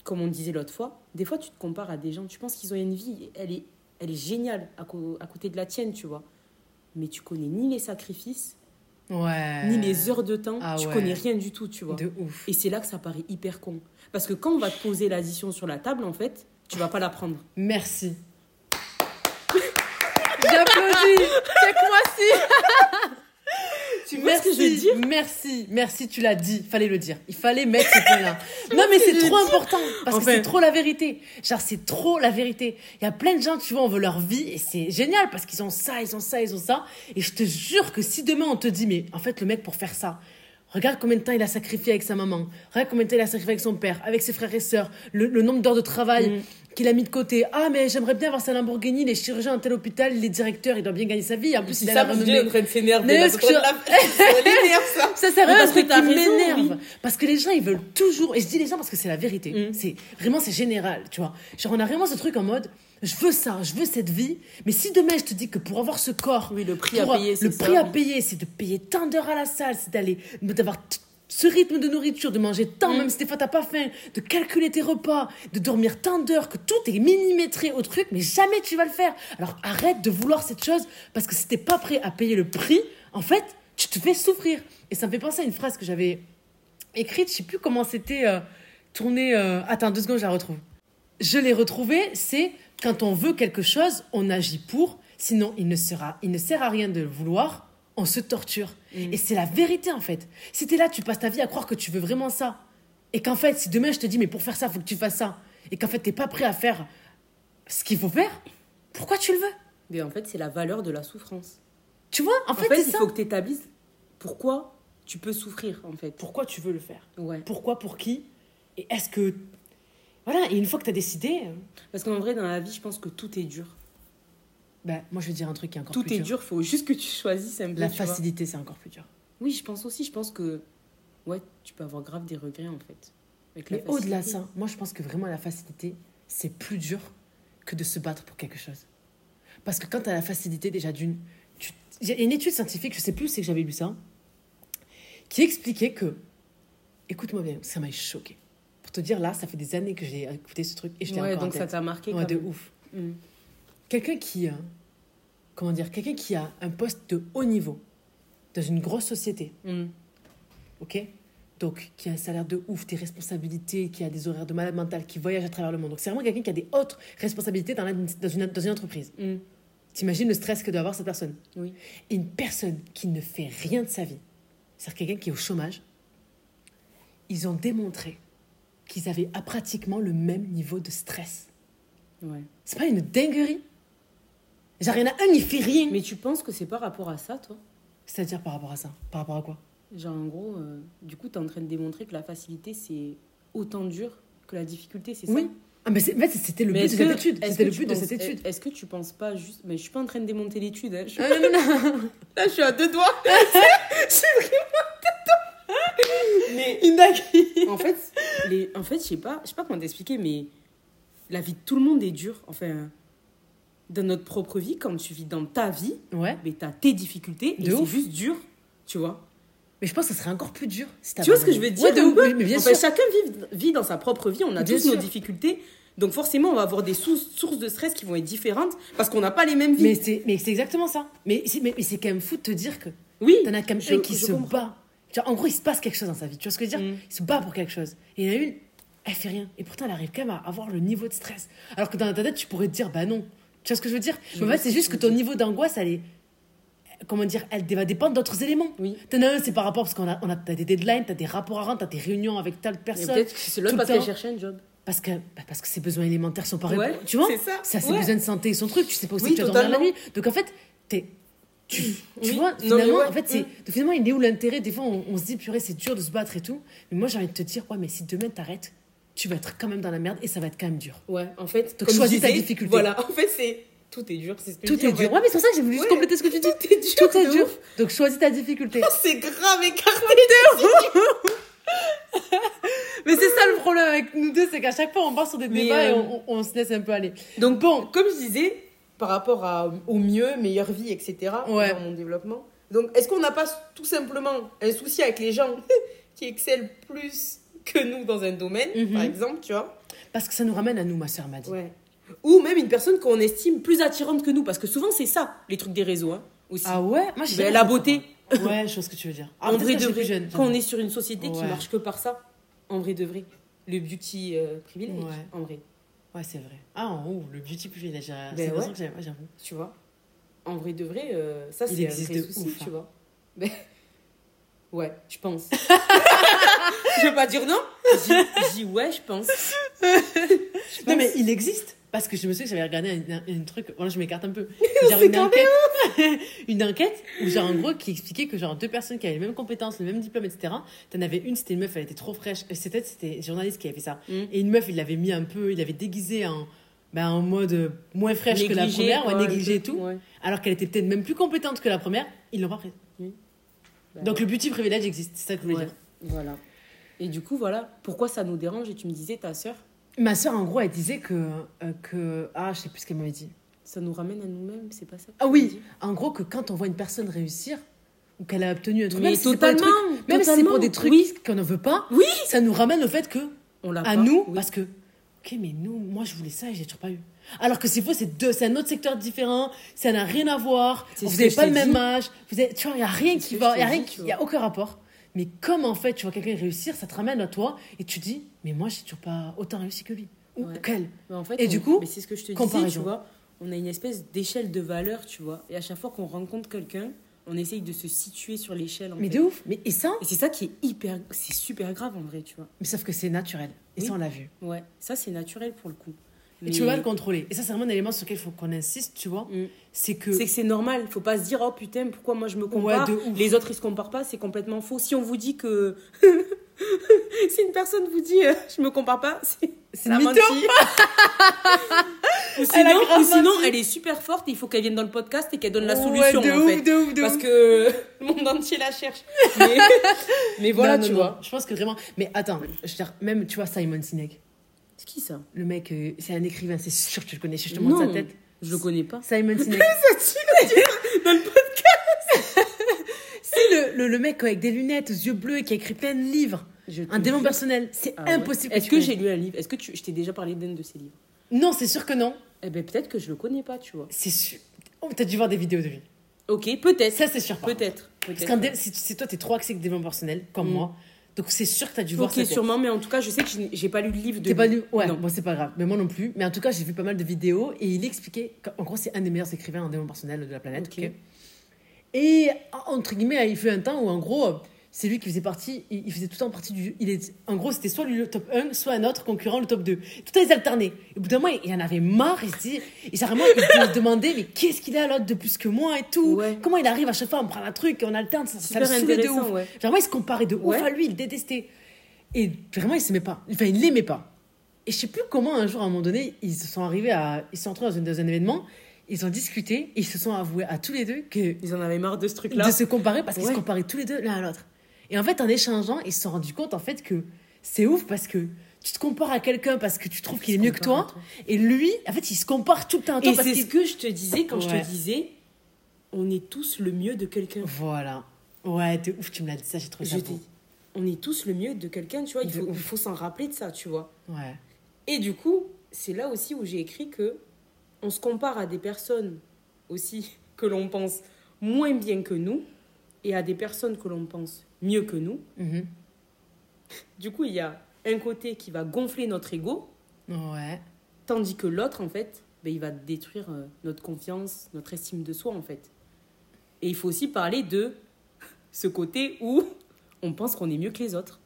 Comme on disait l'autre fois, des fois tu te compares à des gens, tu penses qu'ils ont une vie, elle est, elle est géniale à, côté de la tienne, tu vois. Mais tu connais ni les sacrifices, Ouais. ni les heures de temps, ah tu ouais. connais rien du tout, tu vois. De ouf. Et c'est là que ça paraît hyper con. Parce que quand on va te poser l'addition sur la table, en fait, tu vas pas la prendre. Merci. [LAUGHS] J'applaudis. Check-moi si. [LAUGHS] Tu vois ce que je veux dire Merci, merci, tu l'as dit. Fallait le dire. Il fallait mettre ce point-là. [LAUGHS] non, mais ce c'est trop important. Parce que c'est trop la vérité. Genre, c'est trop la vérité. Il y a plein de gens, tu vois, on veut leur vie et c'est génial parce qu'ils ont ça, ils ont ça, ils ont ça. Et je te jure que si demain on te dit, mais en fait, le mec, pour faire ça, Regarde combien de temps il a sacrifié avec sa maman. Regarde combien de temps il a sacrifié avec son père, avec ses frères et sœurs. Le, le nombre d'heures de travail Mm. qu'il a mis de côté. Ah, mais j'aimerais bien avoir sa Lamborghini. Les chirurgiens à tel hôpital, les directeurs, il doit bien gagner sa vie. En plus, il a la je renommée. en train de s'énerver. Là, que la- [LAUGHS] Ça ça. C'est un truc qui m'énerve. oui. Parce que les gens, ils veulent toujours. Et je dis les gens parce que c'est la vérité. Mm. C'est vraiment, c'est général, tu vois. Genre, on a vraiment ce truc en mode, je veux ça, je veux cette vie. Mais si demain, je te dis que pour avoir ce corps, Oui, le prix à payer, c'est le ça, prix à oui. payer, c'est de payer tant d'heures à la salle, c'est d'aller, d'avoir ce rythme de nourriture, de manger tant, Mm. même si des fois t'as pas faim, de calculer tes repas, de dormir tant d'heures, que tout est millimétré au truc, mais jamais tu vas le faire. Alors arrête de vouloir cette chose parce que si t'es pas prêt à payer le prix, en fait, tu te fais souffrir. Et ça me fait penser à une phrase que j'avais écrite, je sais plus comment c'était euh, tourné. euh, Attends, deux secondes, je la retrouve. Je l'ai retrouvée, c'est quand on veut quelque chose, on agit pour, sinon il ne, sera, il ne sert à rien de le vouloir, on se torture. Et c'est la vérité en fait. Si t'es là, tu passes ta vie à croire que tu veux vraiment ça, et qu'en fait, si demain je te dis, mais pour faire ça, faut que tu fasses ça, et qu'en fait, t'es pas prêt à faire ce qu'il faut faire, pourquoi tu le veux? Mais en fait, c'est la valeur de la souffrance. Tu vois, en En fait, il ça. faut que tu établisses pourquoi tu peux souffrir, en fait. Pourquoi tu veux le faire? Ouais. Pourquoi, pour qui? Et est-ce que. Voilà, et une fois que t'as décidé, euh, Parce qu'en vrai, dans la vie, je pense que tout est dur. ben, moi je vais dire un truc qui est encore Tout plus est dur. dur, faut juste que tu choisisses un peu. La tu facilité, c'est encore plus dur. Oui, je pense aussi. Je pense que ouais, tu peux avoir grave des regrets, en fait. Avec Mais au-delà de ça, moi je pense que vraiment la facilité, c'est plus dur que de se battre pour quelque chose. Parce que quand tu as la facilité, déjà d'une. tu- Il y a une étude scientifique, je sais plus où c'est que j'avais lu ça, qui expliquait que. Écoute-moi bien, ça m'a choqué. Pour te dire, là, ça fait des années que j'ai écouté ce truc et je l'ai Ouais, encore en donc ça t'a marqué Ouais, de même. ouf. Mm. Quelqu'un qui. euh, comment dire Quelqu'un qui a un poste de haut niveau dans une grosse société, Mm. ok? Donc, qui a un salaire de ouf, des responsabilités, qui a des horaires de malade mental, qui voyage à travers le monde. Donc, c'est vraiment quelqu'un qui a des hautes responsabilités dans, la- dans, une, dans une entreprise. Mm. T'imagines le stress que doit avoir cette personne? Oui. Et Une personne qui ne fait rien de sa vie, c'est-à-dire quelqu'un qui est au chômage, ils ont démontré qu'ils avaient à pratiquement le même niveau de stress. Ouais. C'est pas une dinguerie Genre, il y en a un, il fait rien. Mais tu penses que c'est par rapport à ça, toi? C'est-à-dire par rapport à ça? Par rapport à quoi? Genre, en gros, euh, du coup, tu es en train de démontrer que la facilité, c'est autant dur que la difficulté, c'est ça? Oui. Ah, mais en fait, c'était le Mais but de cette étude. C'était le but de cette étude. Est-ce que tu penses pas juste. Mais je suis pas en train de démonter l'étude. Hein. Je suis- [LAUGHS] Ah, non, non, non. [LAUGHS] Là, je suis à deux doigts. [LAUGHS] je suis vraiment à deux doigts. Mais en fait, les... en fait je sais pas, je sais pas comment t'expliquer, mais la vie de tout le monde est dure. Enfin, dans notre propre vie, quand tu vis dans ta vie, Ouais. mais t'as tes difficultés et De c'est juste dur, tu vois. Mais je pense que ça serait encore plus dur. si Tu vois ce que je veux dire Ouais, de peu Mais mais bien Enfin, sûr. chacun vit, vit dans sa propre vie, on a Bien tous nos difficultés. Donc forcément, on va avoir des sources de stress qui vont être différentes parce qu'on n'a pas les mêmes vies. Mais c'est, mais c'est exactement ça. Mais c'est, mais, mais c'est quand même fou de te dire que oui, t'en as quand même je- un qui se comprends. bat. Genre, en gros, il se passe quelque chose dans sa vie. Tu vois ce que je veux dire Mm. Il se bat pour quelque chose. Et il y en a une, elle fait rien. Et pourtant, elle arrive quand même à avoir le niveau de stress. Alors que dans ta tête, tu pourrais te dire, bah non. Tu vois ce que je veux dire Je Mais en fait, ce c'est juste que ton niveau d'angoisse, elle est. comment dire, elle va dépendre d'autres éléments. Oui. T'en as un, c'est par rapport parce qu'on a, on a t'as des deadlines, t'as des rapports à rendre, t'as des réunions avec telle Et personne. peut-être que c'est l'autre parce qu'elle cherchait un job. Parce que, bah, parce que ses besoins élémentaires sont pas Ouais. Tu vois c'est ça. Ça, ses Ouais. besoins de santé, son truc. Tu sais pas aussi Oui, que tu vas dormir la nuit. Donc en fait, t'es. Tu, tu Oui. vois, Non, finalement, ouais. en fait, c'est, Mm. finalement, il est où l'intérêt? Des fois, on, on se dit, purée, c'est dur de se battre et tout. Mais moi, j'ai envie de te dire, ouais, mais si demain t'arrêtes, tu vas être quand même dans la merde et ça va être quand même dur. Ouais, en fait, Donc, comme choisis ta difficulté. Voilà, en fait, c'est. Tout est dur, c'est ce que Tout dis, est dur. fait. Ouais, mais c'est pour ça que j'ai voulu juste Ouais. compléter ce que tu dis. Tout est dur. Tout est de dur. Donc choisis ta difficulté. C'est grave écarté. [LAUGHS] Mais c'est ça le problème avec nous deux, c'est qu'à chaque fois on part sur des Mais, débats euh, et on, on- on se laisse un peu aller. Donc bon, comme je disais, par rapport à, au mieux, meilleure vie, etc. Ouais. dans mon développement. Donc, est-ce qu'on n'a pas tout simplement un souci avec les gens [LAUGHS] qui excellent plus que nous dans un domaine, Mhm. par exemple, tu vois? Parce que ça nous ramène à nous, ma soeur m'a dit. Ouais. Ou même une personne qu'on estime plus attirante que nous, parce que souvent c'est ça, les trucs des réseaux, hein, aussi. Ah ouais? Moi j'ai Ben, la beauté. [LAUGHS] Ouais, je vois ce que tu veux dire. Ah, en vrai de vrai, jeune. quand on est sur une société qui Ouais. marche que par ça, en vrai de vrai, le beauty euh, privilège, Ouais. en vrai, Ouais, c'est vrai. Ah, en haut, le beauty privilège. Ben C'est ouais. que j'avoue. tu vois? En vrai de vrai, euh, ça c'est un existe vrai de souci, ouf, tu hein. vois. Mais... Ouais, je pense. [LAUGHS] je vais pas dire non. J'ai- ouais, je pense. [LAUGHS] Non, mais il existe. Parce que je me souviens que j'avais regardé un, un- un truc. Voilà, je m'écarte un peu. [LAUGHS] Genre une enquête, [LAUGHS] une enquête où, genre, en gros, qui expliquait que, genre, deux personnes qui avaient les mêmes compétences, le même diplôme, etc. T'en avais une, c'était une meuf, elle était trop fraîche. Et C'était, c'était journaliste qui avait fait ça. Mm. Et une meuf, il l'avait mis un peu, il l'avait déguisé en, ben, en mode euh, moins fraîche que la première, ouais, quoi, négligée et tout. Ouais. Alors qu'elle était peut-être même plus compétente que la première, ils l'ont pas prise. Bah, Donc le beauty privilège existe, c'est ça que je voulais ouais, dire. Voilà. Et du coup, voilà. Pourquoi ça nous dérange? Et tu me disais, ta sœur, Ma soeur, en gros, elle disait que, euh, que. Ah, je sais plus ce qu'elle m'avait dit. ça nous ramène à nous-mêmes, c'est pas ça que Ah tu oui, dis en gros, que quand on voit une personne réussir, ou qu'elle a obtenu un truc, Mais même si c'est des totalement, même si c'est totalement, pour des trucs oui. qu'on ne veut pas, Oui. ça nous ramène au fait que, On l'a à pas. nous, oui. parce que, ok, mais nous, moi je voulais ça et j'ai toujours pas eu. Alors que c'est faux, c'est deux, c'est un autre secteur différent, ça n'a rien à voir, C'est vous ce n'avez je pas le même dit. âge, vous avez, tu vois, il n'y a rien ce qui que va, je il y a t'ai rien dit, qui, tu y a aucun rapport. Mais comme en fait, tu vois quelqu'un réussir, ça te ramène à toi et tu dis, mais moi j'ai toujours pas autant réussi que lui. Ou Ouais. qu'elle. Mais en fait, Et on- du coup, mais c'est ce que je te disais, tu vois. On a une espèce d'échelle de valeur, tu vois. Et à chaque fois qu'on rencontre quelqu'un, on essaye de se situer sur l'échelle. en Mais fait. de ouf. Mais, et ça, Et c'est ça qui est hyper. C'est super grave en vrai, tu vois. mais sauf que c'est naturel. Et Oui. ça, on l'a vu. Ouais, ça c'est naturel pour le coup. Et Mais tu peux pas le contrôler. Et ça, c'est vraiment un élément sur lequel il faut qu'on insiste, tu vois. Mm. C'est que. C'est que c'est normal, faut pas se dire oh putain pourquoi moi je me compare, Ouais, de ouf. les autres ils se comparent pas, c'est complètement faux. Si on vous dit que [LAUGHS] si une personne vous dit euh, je me compare pas, c'est C'est la mytho. menti. [LAUGHS] ou sinon, ou sinon menti. elle est super forte et il faut qu'elle vienne dans le podcast et qu'elle donne la Ouais, solution de en ouf, fait. de ouf, de Parce ouf. que [LAUGHS] le monde entier la cherche. Mais, mais voilà, Non, non, tu non. vois. Je pense que vraiment. Mais attends, je veux dire, même, tu vois, Simon Sinek, C'est qui ça? Le mec, euh, c'est un écrivain, c'est sûr que tu le connais, je te montre sa tête. je le connais pas. Simon [LAUGHS] Sinek. Dans le c'est le, le, le mec avec des lunettes, aux yeux bleus, et qui a écrit plein de livres. Un démon personnel. C'est Ah ouais. impossible. Est-ce que j'ai lu un livre? Est-ce que tu... je t'ai déjà parlé d'un de ces livres? Non, c'est sûr que non. Eh ben peut-être que je le connais pas, tu vois. C'est sûr. Oh, t'as dû voir des vidéos de lui. Ok, peut-être. Ça, c'est sûr. Peut-être. Parce peut-être. qu'un dé- si, si toi, t'es trop axé avec développement personnel, comme Mm. moi, donc c'est sûr que t'as dû voir Ok, sa tête. sûrement, mais en tout cas, je sais que je n'ai- j'ai pas lu le livre de. T'es pas lu Ouais, Non. bon, c'est pas grave. Mais moi non plus. Mais en tout cas, j'ai vu pas mal de vidéos et il expliquait qu'en gros, c'est un des meilleurs écrivains en développement personnel de la planète. Ok. ok Et entre guillemets, il fait un temps où en gros, c'est lui qui faisait partie, il faisait tout le temps partie du. Il est, en gros, c'était soit lui le top 1, soit un autre concurrent le top 2. Tout le temps, ils alternaient. Et au bout d'un moment, il en avait marre. Il se dit, il se demandait, mais qu'est-ce qu'il a l'autre de plus que moi et tout? Ouais. Comment il arrive à chaque fois à me prendre un truc et on alterne? Ça, ça le saoulait de ouf. ouais. Vraiment, il se comparait de ouf Ouais. à lui, il détestait. Et vraiment, il s'aimait pas. Enfin, il l'aimait pas. Et je sais plus comment, un jour, à un moment donné, ils se sont arrivés à. Ils sont entrés dans un, dans un événement, ils ont discuté, et ils se sont avoués à tous les deux que. Ils en avaient marre de ce truc-là. De se comparer parce qu'ils se comparaient tous les deux l'un à l'autre. Et en fait, en échangeant, ils se sont rendus compte, en fait, que c'est ouf parce que tu te compares à quelqu'un parce que tu trouves qu'il est mieux que toi, et lui, en fait, il se compare tout le temps à toi Et c'est ce que je te disais quand je te disais on est tous le mieux de quelqu'un. Voilà. Ouais, t'es ouf, tu me l'as dit ça, j'ai trouvé ça beau. On est tous le mieux de quelqu'un, tu vois. Il De faut, faut s'en rappeler de ça, tu vois. Ouais. Et du coup, c'est là aussi où j'ai écrit que on se compare à des personnes aussi [LAUGHS] que l'on pense moins bien que nous et à des personnes que l'on pense mieux que nous. Mhm. Du coup, il y a un côté qui va gonfler notre ego, Ouais. tandis que l'autre, en fait, ben, il va détruire euh, notre confiance, notre estime de soi, en fait. Et il faut aussi parler de [LAUGHS] ce côté où [LAUGHS] on pense qu'on est mieux que les autres.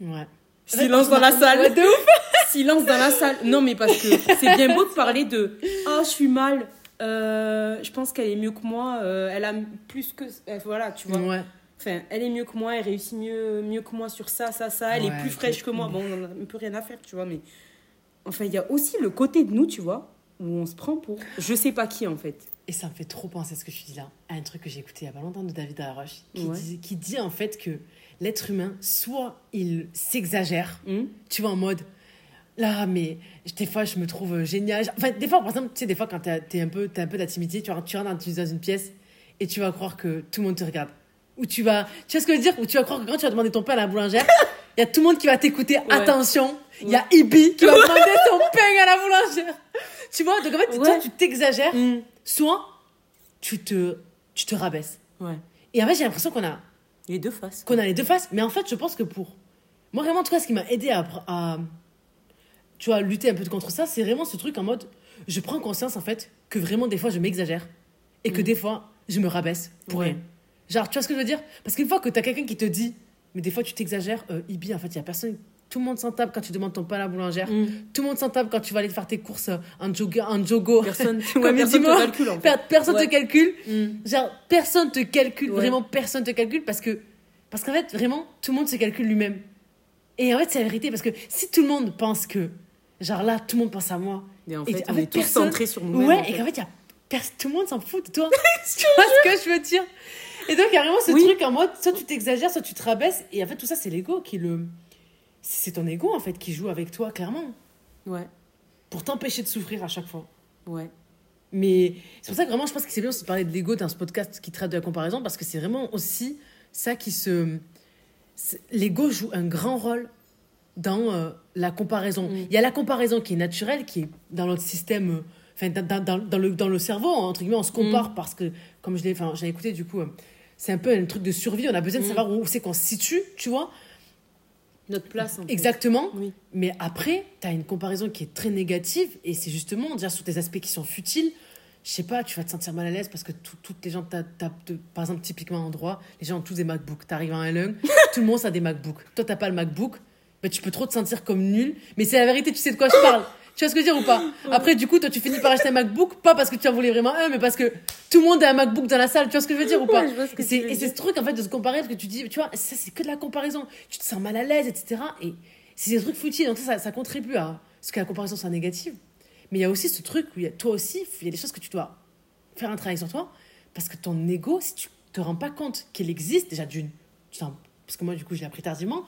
Ouais. Silence dans la salle. [LAUGHS] Silence dans la salle. Non, mais parce que c'est bien beau de parler de Ah, je suis mal. euh, je pense qu'elle est mieux que moi. euh, elle a plus que. Voilà, tu vois. Ouais. Enfin, elle est mieux que moi. Elle réussit mieux, mieux que moi sur ça, ça, ça. Elle est plus fraîche que moi. Bon, on a un peu rien à faire, tu vois. Mais enfin, il y a aussi le côté de nous, tu vois, où on se prend pour je sais pas qui, en fait. Et ça me fait trop penser ce que tu dis là, à un truc que j'ai écouté il y a pas longtemps de David Araroche, qui, Ouais. dit, qui dit en fait que l'être humain, soit il s'exagère, Hum tu vois, en mode là, mais des fois je me trouve génial. Enfin, des fois, par exemple, tu sais, des fois quand t'es un peu, un peu de la timidité, tu rentres, tu rentres dans, dans une pièce et tu vas croire que tout le monde te regarde. Ou tu vas, tu vois ce que je veux dire Ou tu vas croire que quand tu vas demander ton pain à la boulangère, il [LAUGHS] y a tout le monde qui va t'écouter. Attention, il y a Ibi qui va demander son pain à la boulangère. Tu vois Donc en fait, Ouais. soit tu t'exagères, Hum. soit tu te, tu te rabaisses. Ouais. Et en fait, j'ai l'impression qu'on a, Les deux faces. qu'on a les deux faces. Mais en fait, je pense que pour. Moi, vraiment, en tout cas, ce qui m'a aidé à, à. Tu vois, lutter un peu contre ça, c'est vraiment ce truc en mode. Je prends conscience, en fait, que vraiment, des fois, je m'exagère. Et que des fois, je me rabaisse pour rien. Genre, tu vois ce que je veux dire? Parce qu'une fois que t'as quelqu'un qui te dit, mais des fois, tu t'exagères, euh, Ibi, en fait, il y a personne. Tout le monde s'en tape quand tu demandes ton pain à la boulangère. Hum. Tout le monde s'en tape quand tu vas aller faire tes courses en, jogo, en jogo. Personne, [LAUGHS] Comme ouais, personne te calcule, en fait. Per- Personne Ouais. te calcule. Hum. Genre, personne te calcule, Ouais. vraiment personne te calcule parce que, parce qu'en fait, vraiment, tout le monde se calcule lui-même. Et en fait, c'est la vérité parce que si tout le monde pense que, genre là, tout le monde pense à moi. Mais en Et fait, en on fait, est tous personne- centrés sur nous-mêmes. Ouais, en fait. et qu'en fait, y a tout le monde s'en fout de toi. [LAUGHS] tu vois ce que je veux dire? Et donc, vraiment ce Oui. truc en mode, soit tu t'exagères, soit tu te rabaisses. Et en fait, tout ça, c'est l'ego qui le. C'est ton ego, en fait, qui joue avec toi, clairement. Ouais, Pour t'empêcher de souffrir à chaque fois. ouais. Mais c'est pour ça que vraiment, je pense que c'est bien aussi de parler de l'ego dans ce podcast qui traite de la comparaison, parce que c'est vraiment aussi ça qui se. L'ego joue un grand rôle dans euh, la comparaison. Mm. Il y a la comparaison qui est naturelle, qui est dans notre système, euh, enfin, dans, dans- dans- dans le, dans le cerveau, entre guillemets, on se compare parce que, comme je l'ai écouté, du coup, euh, c'est un peu un truc de survie, on a besoin de Mm. savoir où c'est qu'on se situe, tu vois. Notre place, en fait. Exactement. Oui. Mais après, tu as une comparaison qui est très négative et c'est justement déjà sur des aspects qui sont futiles. Je sais pas, tu vas te sentir mal à l'aise parce que tout- toutes les gens, t'a- de- par exemple, typiquement en droit, les gens ont tous des MacBooks. Tu arrives à un lung, [LAUGHS] tout le monde a des MacBooks. Toi, t'as pas le MacBook, mais tu peux trop te sentir comme nul. Mais c'est la vérité, tu sais de quoi je parle. Tu vois ce que je veux dire ou pas Après, du coup, toi, tu finis par acheter un MacBook, pas parce que tu en voulais vraiment un, mais parce que tout le monde a un MacBook dans la salle. Tu vois ce que je veux dire ou pas Ouais, ce Et c'est ce truc, en fait, de se comparer, parce que tu dis, tu vois, ça, c'est que de la comparaison. Tu te sens mal à l'aise, etc. Et c'est des trucs futiles. Donc, ça, ça, contribue à ce que la comparaison soit négative. Mais il y a aussi ce truc où, il y a, toi aussi, il y a des choses que tu dois faire un travail sur toi. Parce que ton ego, si tu te rends pas compte qu'il existe, déjà d'une, parce que moi, du coup, je l'ai appris tardivement,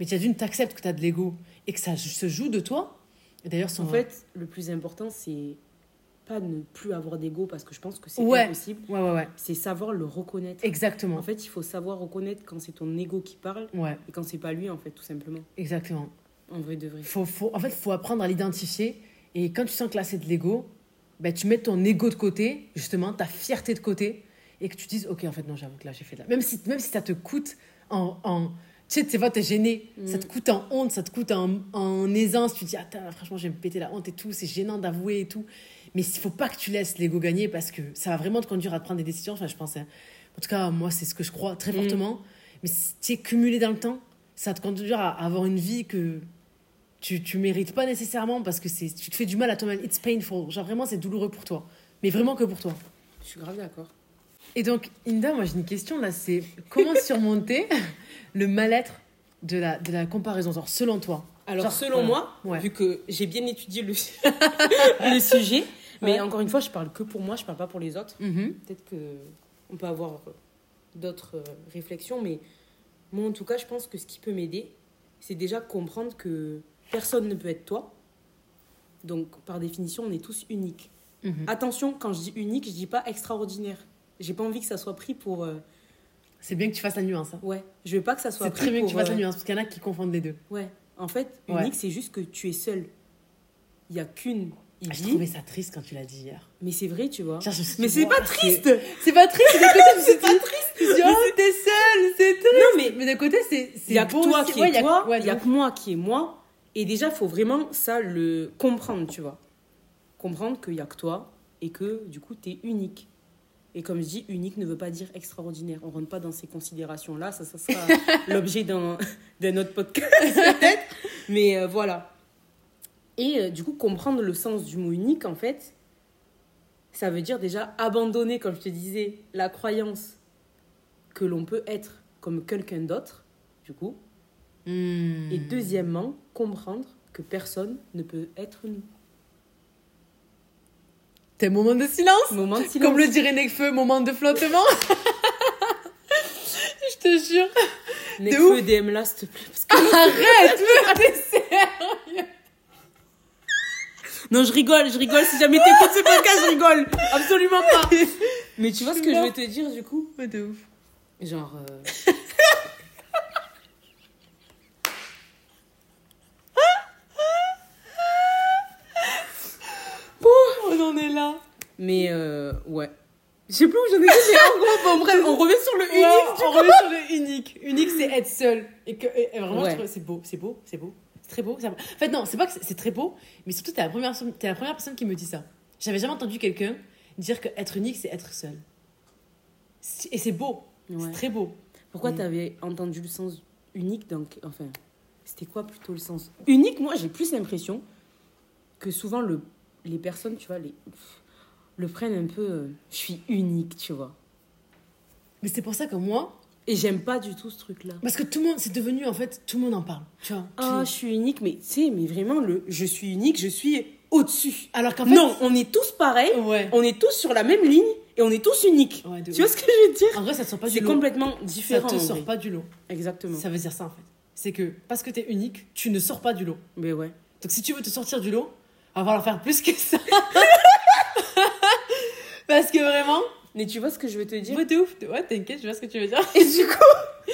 mais déjà d'une, t'acceptes que tu as de l'ego et que ça se joue de toi. D'ailleurs, son En fait, le plus important, c'est pas ne plus avoir d'ego parce que je pense que c'est Ouais. impossible. Ouais, ouais. C'est savoir le reconnaître. Exactement. En fait, il faut savoir reconnaître quand c'est ton ego qui parle Ouais, et quand c'est pas lui, en fait, tout simplement. exactement. En vrai de vrai. faut, faut, en fait, il faut apprendre à l'identifier. Et quand tu sens que là, c'est de l'ego, ben, tu mets ton ego de côté, justement, ta fierté de côté, et que tu dises, OK, en fait, non, j'avoue que là, j'ai fait de la... Même si, même si ça te coûte en... en... Tu sais, tu vois, t'es gêné, ça te coûte en honte, ça te coûte en, en aisance, tu te dis, attends, là, franchement, je vais me péter la honte et tout, c'est gênant d'avouer et tout. Mais il faut pas que tu laisses l'ego gagner parce que ça va vraiment te conduire à te prendre des décisions. Enfin, je pense, hein. en tout cas, moi, c'est ce que je crois très fortement. Mais si tu es cumulé dans le temps, ça va te conduire à avoir une vie que tu, tu mérites pas nécessairement parce que tu te fais du mal à toi-même. It's painful. Genre vraiment, c'est douloureux pour toi. Mais vraiment que pour toi. Je suis grave d'accord. Et donc, Inda, moi j'ai une question là c'est comment [LAUGHS] surmonter le mal-être de la, de la comparaison Genre, selon toi Alors, Genre, selon voilà. moi, Ouais. vu que j'ai bien étudié le, [LAUGHS] le sujet, mais Ouais. encore une fois, je parle que pour moi, je parle pas pour les autres. Mhm. Peut-être que on peut avoir euh, d'autres euh, réflexions, mais moi, en tout cas, je pense que ce qui peut m'aider, c'est déjà comprendre que personne ne peut être toi. Donc, par définition, on est tous uniques. Mhm. Attention, quand je dis unique, je dis pas extraordinaire. J'ai pas envie que ça soit pris pour. euh, C'est bien que tu fasses la nuance. hein. ouais, je veux pas que ça soit C'est très bien que tu fasses la euh, nuance parce qu'il y en a qui confondent les deux. Ouais, en fait, Ouais. unique, c'est juste que tu es seul. Il y a qu'une Ah, je trouvais ça triste quand tu l'as dit hier. mais c'est vrai, tu vois. Genre, Mais c'est pas triste. C'est [LAUGHS] pas triste, d'un côté, suis dit, triste. Suis dit, oh, t'es seule, c'est triste. Non, mais Mais d'un côté, c'est il c'est y a que toi qui Ouais, es il y a- toi, ouais, il y a que moi qui est moi. Et déjà, il faut vraiment ça le comprendre, tu vois. Comprendre qu'il y a que toi et que du coup, tu es unique. Et comme je dis, unique ne veut pas dire extraordinaire. On rentre pas dans ces considérations-là. Ça, ça sera [LAUGHS] l'objet d'un d'un autre podcast, [LAUGHS] peut-être. Mais euh, voilà. Et euh, du coup, comprendre le sens du mot unique, en fait, ça veut dire déjà abandonner, comme je te disais, la croyance que l'on peut être comme quelqu'un d'autre, du coup. Hmm. Et deuxièmement, comprendre que personne ne peut être nous. T'es moment de silence Moment de silence. Comme le dirait Nekfeu, moment de flottement. [LAUGHS] Je te jure. Nekfeu, DM là, s'il te plaît. parce que- Arrête, mais [LAUGHS] t'es sérieux Non, je rigole, je rigole. Si jamais t'écoutes ce podcast, je rigole. Absolument pas. [LAUGHS] Mais tu vois ce que je vais te dire, du coup? Ouais, de ouf. Genre... euh, On en est là. Mais euh, ouais. Je sais plus où j'en ai dit, mais en gros, bon, bref, on revient sur le unique. Ouais, on revient sur le unique. Unique, c'est être seul. Et que et- et vraiment, Ouais. c'est beau, c'est beau, c'est beau. C'est très beau. En fait, non, c'est pas que c'est- très beau, mais surtout, t'es la, première la première personne qui me dit ça. J'avais jamais entendu quelqu'un dire que être unique, c'est être seul. Et c'est beau. Ouais. C'est très beau. Pourquoi t'avais entendu le sens unique donc enfin c'était quoi plutôt le sens? Unique moi j'ai plus l'impression que souvent le les personnes tu vois les le prennent un peu euh, je suis unique tu vois Mais c'est pour ça que moi, et j'aime pas du tout ce truc là parce que tout le monde, c'est devenu en fait, tout le monde en parle. Tu vois. ah je suis unique mais tu sais mais vraiment le je suis unique je suis au-dessus Alors qu'en fait. non on est tous pareils Ouais. on est tous sur la même ligne et on est tous uniques Ouais, de tu vois ouf. ce que je veux dire? En vrai, ça te sort pas du c'est lot. complètement Ça différent te en sort vrai. pas du lot. exactement Ça veut dire ça en fait. C'est que parce que t'es unique, tu ne sors pas du lot. mais ouais Donc si tu veux te sortir du lot, va falloir faire plus que ça. [LAUGHS] Parce que vraiment, mais tu vois ce que je veux te dire ouais, de ouf. Ouais, t'inquiète, je vois ce que tu veux dire. Et du coup,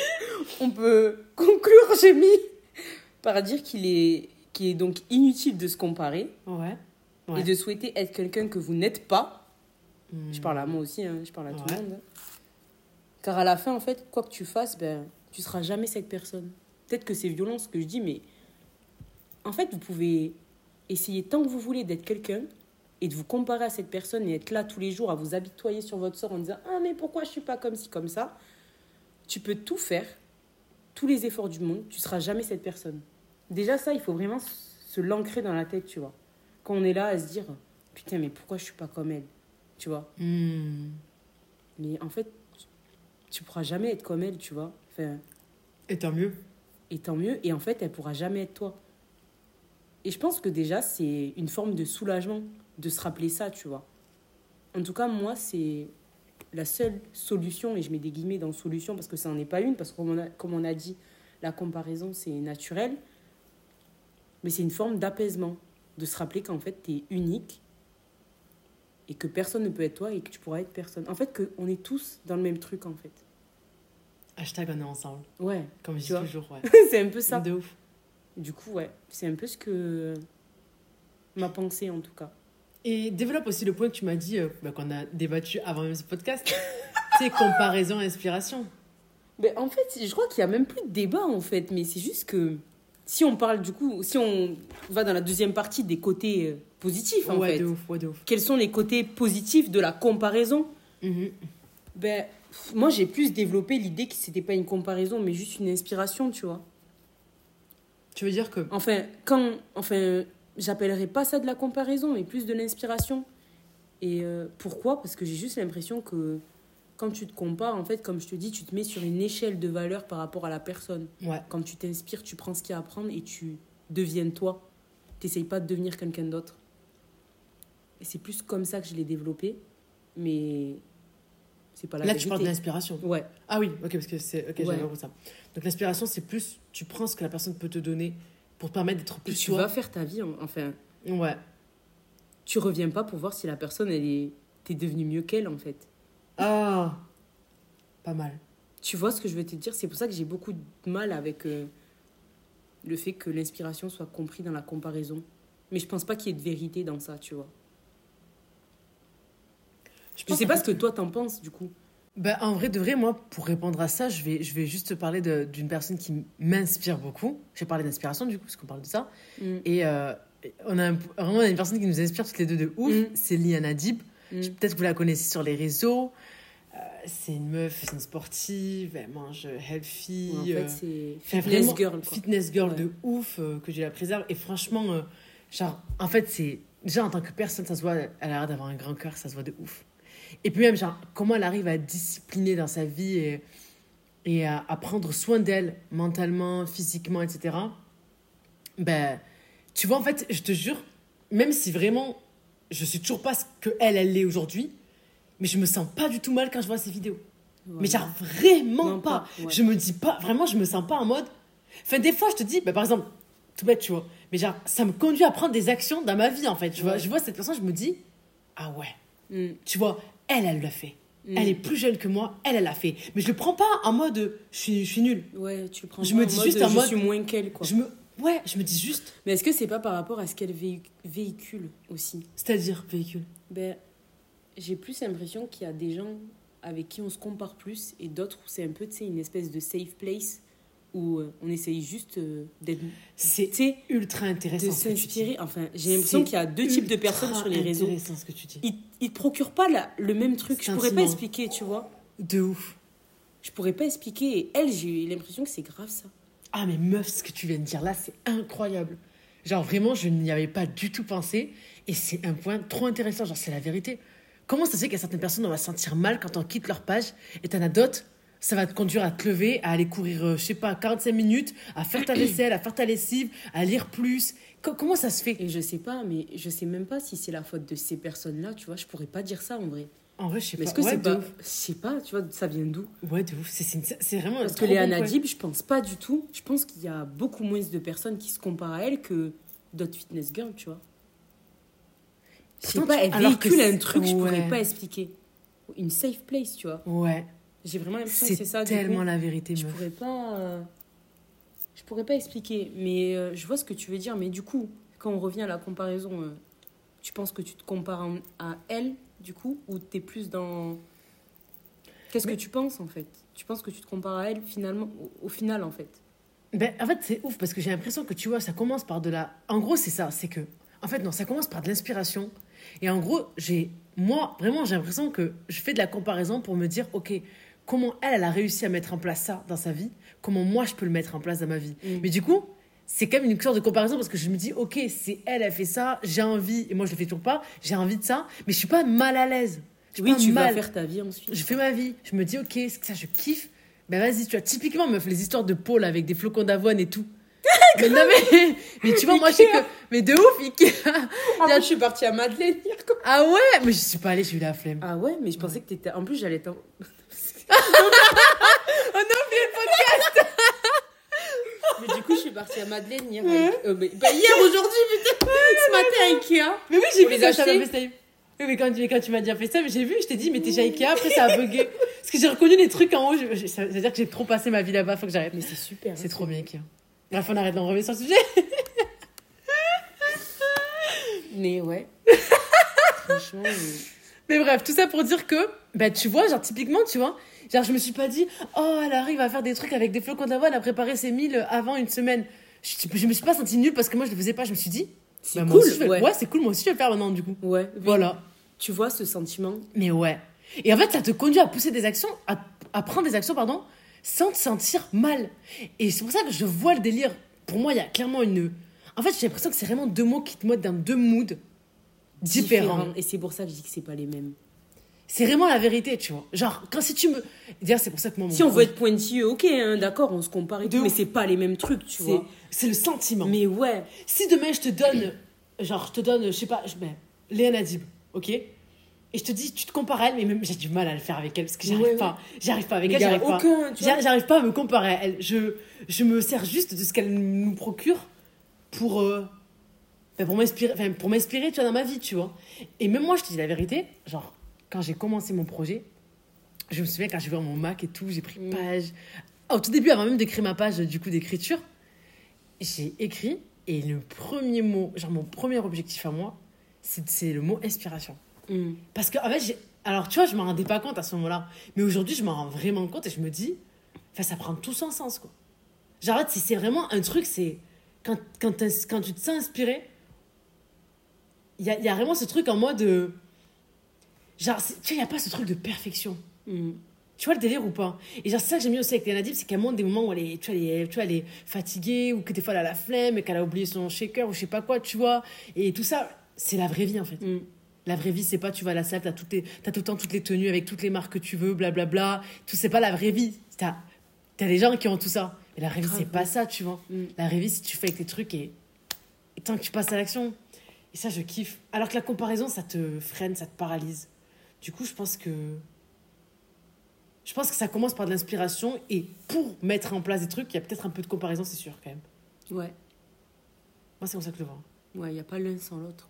on peut conclure, j'ai mis, par dire qu'il est, qu'il est donc inutile de se comparer Ouais. et de souhaiter être quelqu'un que vous n'êtes pas. Hmm. Je parle à moi aussi, hein, je parle à tout le monde. Car à la fin, en fait, quoi que tu fasses, ben, tu seras jamais cette personne. Peut-être que c'est violent ce que je dis, mais en fait, vous pouvez essayer tant que vous voulez d'être quelqu'un et de vous comparer à cette personne et être là tous les jours à vous habitoyer sur votre sort en disant Ah, mais pourquoi je suis pas comme ci, comme ça? Tu peux tout faire, tous les efforts du monde, tu seras jamais cette personne. Déjà, ça, il faut vraiment se l'ancrer dans la tête, tu vois. Quand on est là à se dire Putain, mais pourquoi je suis pas comme elle? Tu vois? Hmm. mais en fait, tu pourras jamais être comme elle, tu vois. Enfin, Et tant mieux. et tant mieux. Et en fait, elle pourra jamais être toi. Et je pense que déjà, c'est une forme de soulagement de se rappeler ça, tu vois. En tout cas, moi, c'est la seule solution, et je mets des guillemets dans solution parce que ça n'en est pas une, parce que comme on a, comme on a dit, la comparaison, c'est naturel. Mais c'est une forme d'apaisement, de se rappeler qu'en fait, tu es unique et que personne ne peut être toi et que tu pourras être personne. En fait, qu'on est tous dans le même truc, en fait. Hashtag on est ensemble. Ouais, Comme je dis toujours, ouais. [LAUGHS] c'est un peu ça. De ouf. Du coup, ouais, c'est un peu ce que ma pensée en tout cas. Et développe aussi le point que tu m'as dit, euh, bah, qu'on a débattu avant même ce podcast. [LAUGHS] c'est comparaison, inspiration. Mais en fait, je crois qu'il y a même plus de débat en fait, mais c'est juste que si on parle du coup, si on va dans la deuxième partie des côtés euh, positifs en ouais, fait, de ouf, ouais, de ouf. quels sont les côtés positifs de la comparaison? Mhm. Ben, moi j'ai plus développé l'idée que c'était pas une comparaison, mais juste une inspiration, tu vois. Tu veux dire que. Enfin, quand, enfin, j'appellerais pas ça de la comparaison, mais plus de l'inspiration. Et euh, pourquoi? Parce que j'ai juste l'impression que quand tu te compares, en fait, comme je te dis, tu te mets sur une échelle de valeur par rapport à la personne. Ouais. Quand tu t'inspires, tu prends ce qu'il y a à prendre et tu deviens toi. T'essayes pas de devenir quelqu'un d'autre. Et c'est plus comme ça que je l'ai développé, mais c'est pas la Là, vérité. tu parles d'inspiration. Ouais, Ah oui, ok, parce que c'est. Ok, Ouais. j'avais ça. Donc l'inspiration, c'est plus. Tu prends ce que la personne peut te donner pour te permettre d'être et plus tu toi. vas faire ta vie, en- enfin, Ouais. tu reviens pas pour voir si la personne, elle est... T'es devenu mieux qu'elle, en fait. Ah Pas mal. Tu vois ce que je veux te dire? C'est pour ça que j'ai beaucoup de mal avec euh, le fait que l'inspiration soit compris dans la comparaison. Mais je pense pas qu'il y ait de vérité dans ça, tu vois. Je pense sais pas ce que toi t'en penses, du coup. Bah, en vrai, de vrai, moi, pour répondre à ça, je vais, je vais juste te parler d'une personne qui m'inspire beaucoup. J'ai parlé d'inspiration, du coup, parce qu'on parle de ça. Mm. Et euh, on a un- vraiment on a une personne qui nous inspire toutes les deux de ouf. Mm. C'est Liana Dib. Mm. Peut-être que vous la connaissez sur les réseaux. Euh, c'est une meuf, c'est une sportive, elle mange healthy. En euh, fait, c'est fitness vraiment, girl. Quoi. Fitness girl Ouais. de ouf, que je la préserve. Et franchement, genre, en fait, c'est. Déjà, en tant que personne, ça se voit, elle a l'air d'avoir un grand cœur, ça se voit de ouf. Et puis même, genre, comment elle arrive à être disciplinée dans sa vie et, et à, à prendre soin d'elle, mentalement, physiquement, etc. Ben, tu vois, en fait, je te jure, même si vraiment, je suis toujours pas ce que elle, elle l'est aujourd'hui, mais je me sens pas du tout mal quand je vois ces vidéos. Ouais. Mais genre, vraiment Non, pas. pas, ouais. Je me dis pas, vraiment, je me sens pas en mode. Enfin, des fois, je te dis, bah, par exemple, tout bête, tu vois. Mais genre, ça me conduit à prendre des actions dans ma vie, en fait. Tu vois, je vois cette personne, je me dis, ah ouais, Mm. tu vois, elle, elle l'a fait. Mm. Elle est plus jeune que moi, elle, elle l'a fait. Mais je le prends pas en mode, je suis, je suis nulle. Ouais, tu le prends Je pas me en dis mode, juste en je mode- suis moins qu'elle, quoi. Je me, ouais, je me dis juste, Mais est-ce que c'est pas par rapport à ce qu'elle véhi- véhicule aussi? C'est-à-dire véhicule. Ben, j'ai plus l'impression qu'il y a des gens avec qui on se compare plus et d'autres où c'est un peu, tu sais, une espèce de safe place où euh, on essaye juste euh, d'être, C'est ultra intéressant. de s'inspirer. Enfin, j'ai l'impression C'est qu'il y a deux types de personnes sur les réseaux. intéressant ce que tu dis. Ils, ils te procurent pas la- le même truc. Je pourrais pas expliquer, tu vois. De ouf. Je pourrais pas expliquer. Et elle, j'ai eu l'impression que c'est grave ça. Ah mais meuf, ce que tu viens de dire là, c'est incroyable. Genre vraiment, je n'y avais pas du tout pensé. Et c'est un point trop intéressant, genre c'est la vérité. Comment ça se fait qu'il y a certaines personnes, on va se sentir mal quand on quitte leur page, et t'en as d'autres, ça va te conduire à te lever, à aller courir, euh, je sais pas, 45 minutes, à faire ta vaisselle, à faire ta lessive, à lire plus. Co- comment ça se fait? Et je sais pas, mais je sais même pas si c'est la faute de ces personnes-là, tu vois. Je pourrais pas dire ça en vrai. En vrai, je sais Mais pas. est-ce que ouais, c'est pas. Je sais pas, tu vois, ça vient d'où? Ouais, de ouf. C'est- vraiment Parce que trop Léa bon point. Nadib, je pense pas du tout. Je pense qu'il y a beaucoup moins de personnes qui se comparent à elle que d'autres fitness girls, tu vois. Je sais pas, tu- elle véhicule un truc, je ouais. pourrais pas expliquer. Une safe place, tu vois. Ouais, J'ai vraiment l'impression que c'est c'est ça. du tellement coup. la vérité, Je meuf. pourrais pas. euh, Je pourrais pas expliquer. Mais euh, je vois ce que tu veux dire. Mais du coup, quand on revient à la comparaison, euh, tu penses que tu te compares à elle, du coup, ou t'es plus dans. Qu'est-ce Mais- que tu penses en fait? Tu penses que tu te compares à elle finalement, au, au final en fait? Ben, en fait, c'est ouf parce que j'ai l'impression que tu vois, ça commence par de la. En gros, c'est ça, c'est que. En fait, non, ça commence par de l'inspiration. Et en gros, j'ai. Moi, vraiment, j'ai l'impression que je fais de la comparaison pour me dire, OK, comment elle, elle a réussi à mettre en place ça dans sa vie Comment moi, je peux le mettre en place dans ma vie Mm. Mais du coup, c'est quand même une sorte de comparaison parce que je me dis, OK, c'est elle, elle fait ça, j'ai envie, et moi, je le fais toujours pas, j'ai envie de ça, mais je suis pas mal à l'aise. Oui, tu mal. vas faire ta vie ensuite. Je fais ma vie. Je me dis, ok, ça, je kiffe? Ben vas-y, tu vois, typiquement, meuf, les histoires de Paul avec des flocons d'avoine et tout. [LAUGHS] mais non, mais, [LAUGHS] mais tu vois, moi, je sais que. Mais de ouf, Ikea. En plus, je suis partie à Madeleine hier. quoi. Ah ouais, mais je suis pas allée, j'ai eu la flemme. Ah ouais, mais je pensais que t'étais. En plus, j'allais t'en. Oh non, mais Mais du coup, je suis partie à Madeleine hier. avec- euh, mais- bah, hier, aujourd'hui, putain Ce matin à Ikea. Mais oui, j'ai vu ça. Oui, mais quand, tu- quand tu m'as dit fait ça, j'ai vu, je t'ai dit, mais t'es chez Ikea, après ça a bugué. Parce que j'ai reconnu les trucs en haut, je- je- ça veut dire que j'ai trop passé ma vie là-bas, faut que j'arrête. Mais c'est super. C'est trop bien, Ikea. Bref, on arrête d'en revenir sur le sujet. Mais ouais. [LAUGHS] Franchement. euh, Mais bref, tout ça pour dire que, bah, tu vois, genre, typiquement, tu vois, genre, je me suis pas dit, oh, elle arrive à faire des trucs avec des flocons d'avoine, à préparer ses milles avant une semaine. Je, je me suis pas sentie nulle parce que moi, je le faisais pas. Je me suis dit, C'est bah, cool. aussi, ouais. ouais, c'est cool, moi aussi, je vais le faire maintenant, du coup. Ouais. Voilà. Tu vois ce sentiment? Mais ouais. Et en fait, ça te conduit à pousser des actions, à, à prendre des actions, pardon, sans te sentir mal. Et c'est pour ça que je vois le délire. Pour moi, il y a clairement une. En fait, j'ai l'impression que c'est vraiment deux mots qui te mettent dans deux moods différents. Et c'est pour ça que je dis que c'est pas les mêmes. C'est vraiment la vérité, tu vois. Genre, quand si tu me. D'ailleurs, c'est pour ça que moi, mon Si on veut être pointilleux, ok, hein, d'accord, on se compare et tout, mais c'est pas les mêmes trucs, tu vois. c'est le sentiment. Mais ouais. Si demain je te donne, genre je te donne, je sais pas, je mets Léa Nadib, ok Et je te dis, tu te compares à elle, mais même j'ai du mal à le faire avec elle parce que j'arrive Ouais, ouais. pas. J'arrive pas avec Mais elle, j'arrive pas. J'arrive pas à me comparer à elle. Je, je me sers juste de ce qu'elle nous procure pour, euh, ben, pour m'inspirer, pour m'inspirer, tu vois, dans ma vie, tu vois. Et même moi, je te dis la vérité, genre, quand j'ai commencé mon projet, je me souviens quand j'ai ouvert mon Mac et tout, j'ai pris Mm. page. Au tout début, avant même d'écrire ma page, du coup, d'écriture, j'ai écrit et le premier mot, genre mon premier objectif à moi, c'est le mot inspiration. Mm. Parce que, en fait, alors tu vois, je m'en rendais pas compte à ce moment-là. Mais aujourd'hui, je m'en rends vraiment compte et je me dis, enfin, ça prend tout son sens, quoi. Genre, en fait, c'est- vraiment un truc, c'est. Quand, quand, tu te sens inspiré, il y a, il y a vraiment ce truc en mode. Genre, c'est- tu vois, il n'y a pas ce truc de perfection. Mm. Tu vois le délire ou pas? Et genre, c'est ça que j'aime bien aussi avec Léna Dib, c'est qu'elle montre des moments où elle est, tu vois, elle est, tu vois, elle est fatiguée, ou que des fois elle a la flemme, et qu'elle a oublié son shaker, ou je sais pas quoi, tu vois. Et tout ça, c'est la vraie vie en fait. Mm. La vraie vie, c'est pas tu vas à la salle, t'as, toutes les, t'as tout le temps toutes les tenues avec toutes les marques que tu veux, blablabla. Tout, c'est pas la vraie vie. T'as, t'as des gens qui ont tout ça. Mais la vraie vie, c'est pas ça, tu vois. Mm. La vraie vie, si tu fais avec tes trucs et, et tant que tu passes à l'action. Et ça, je kiffe. Alors que la comparaison, ça te freine, ça te paralyse. Du coup, je pense que. Je pense que ça commence par de l'inspiration et pour mettre en place des trucs, il y a peut-être un peu de comparaison, c'est sûr, quand même. Ouais, Moi, c'est comme ça que je le vois. ouais, il n'y a pas l'un sans l'autre.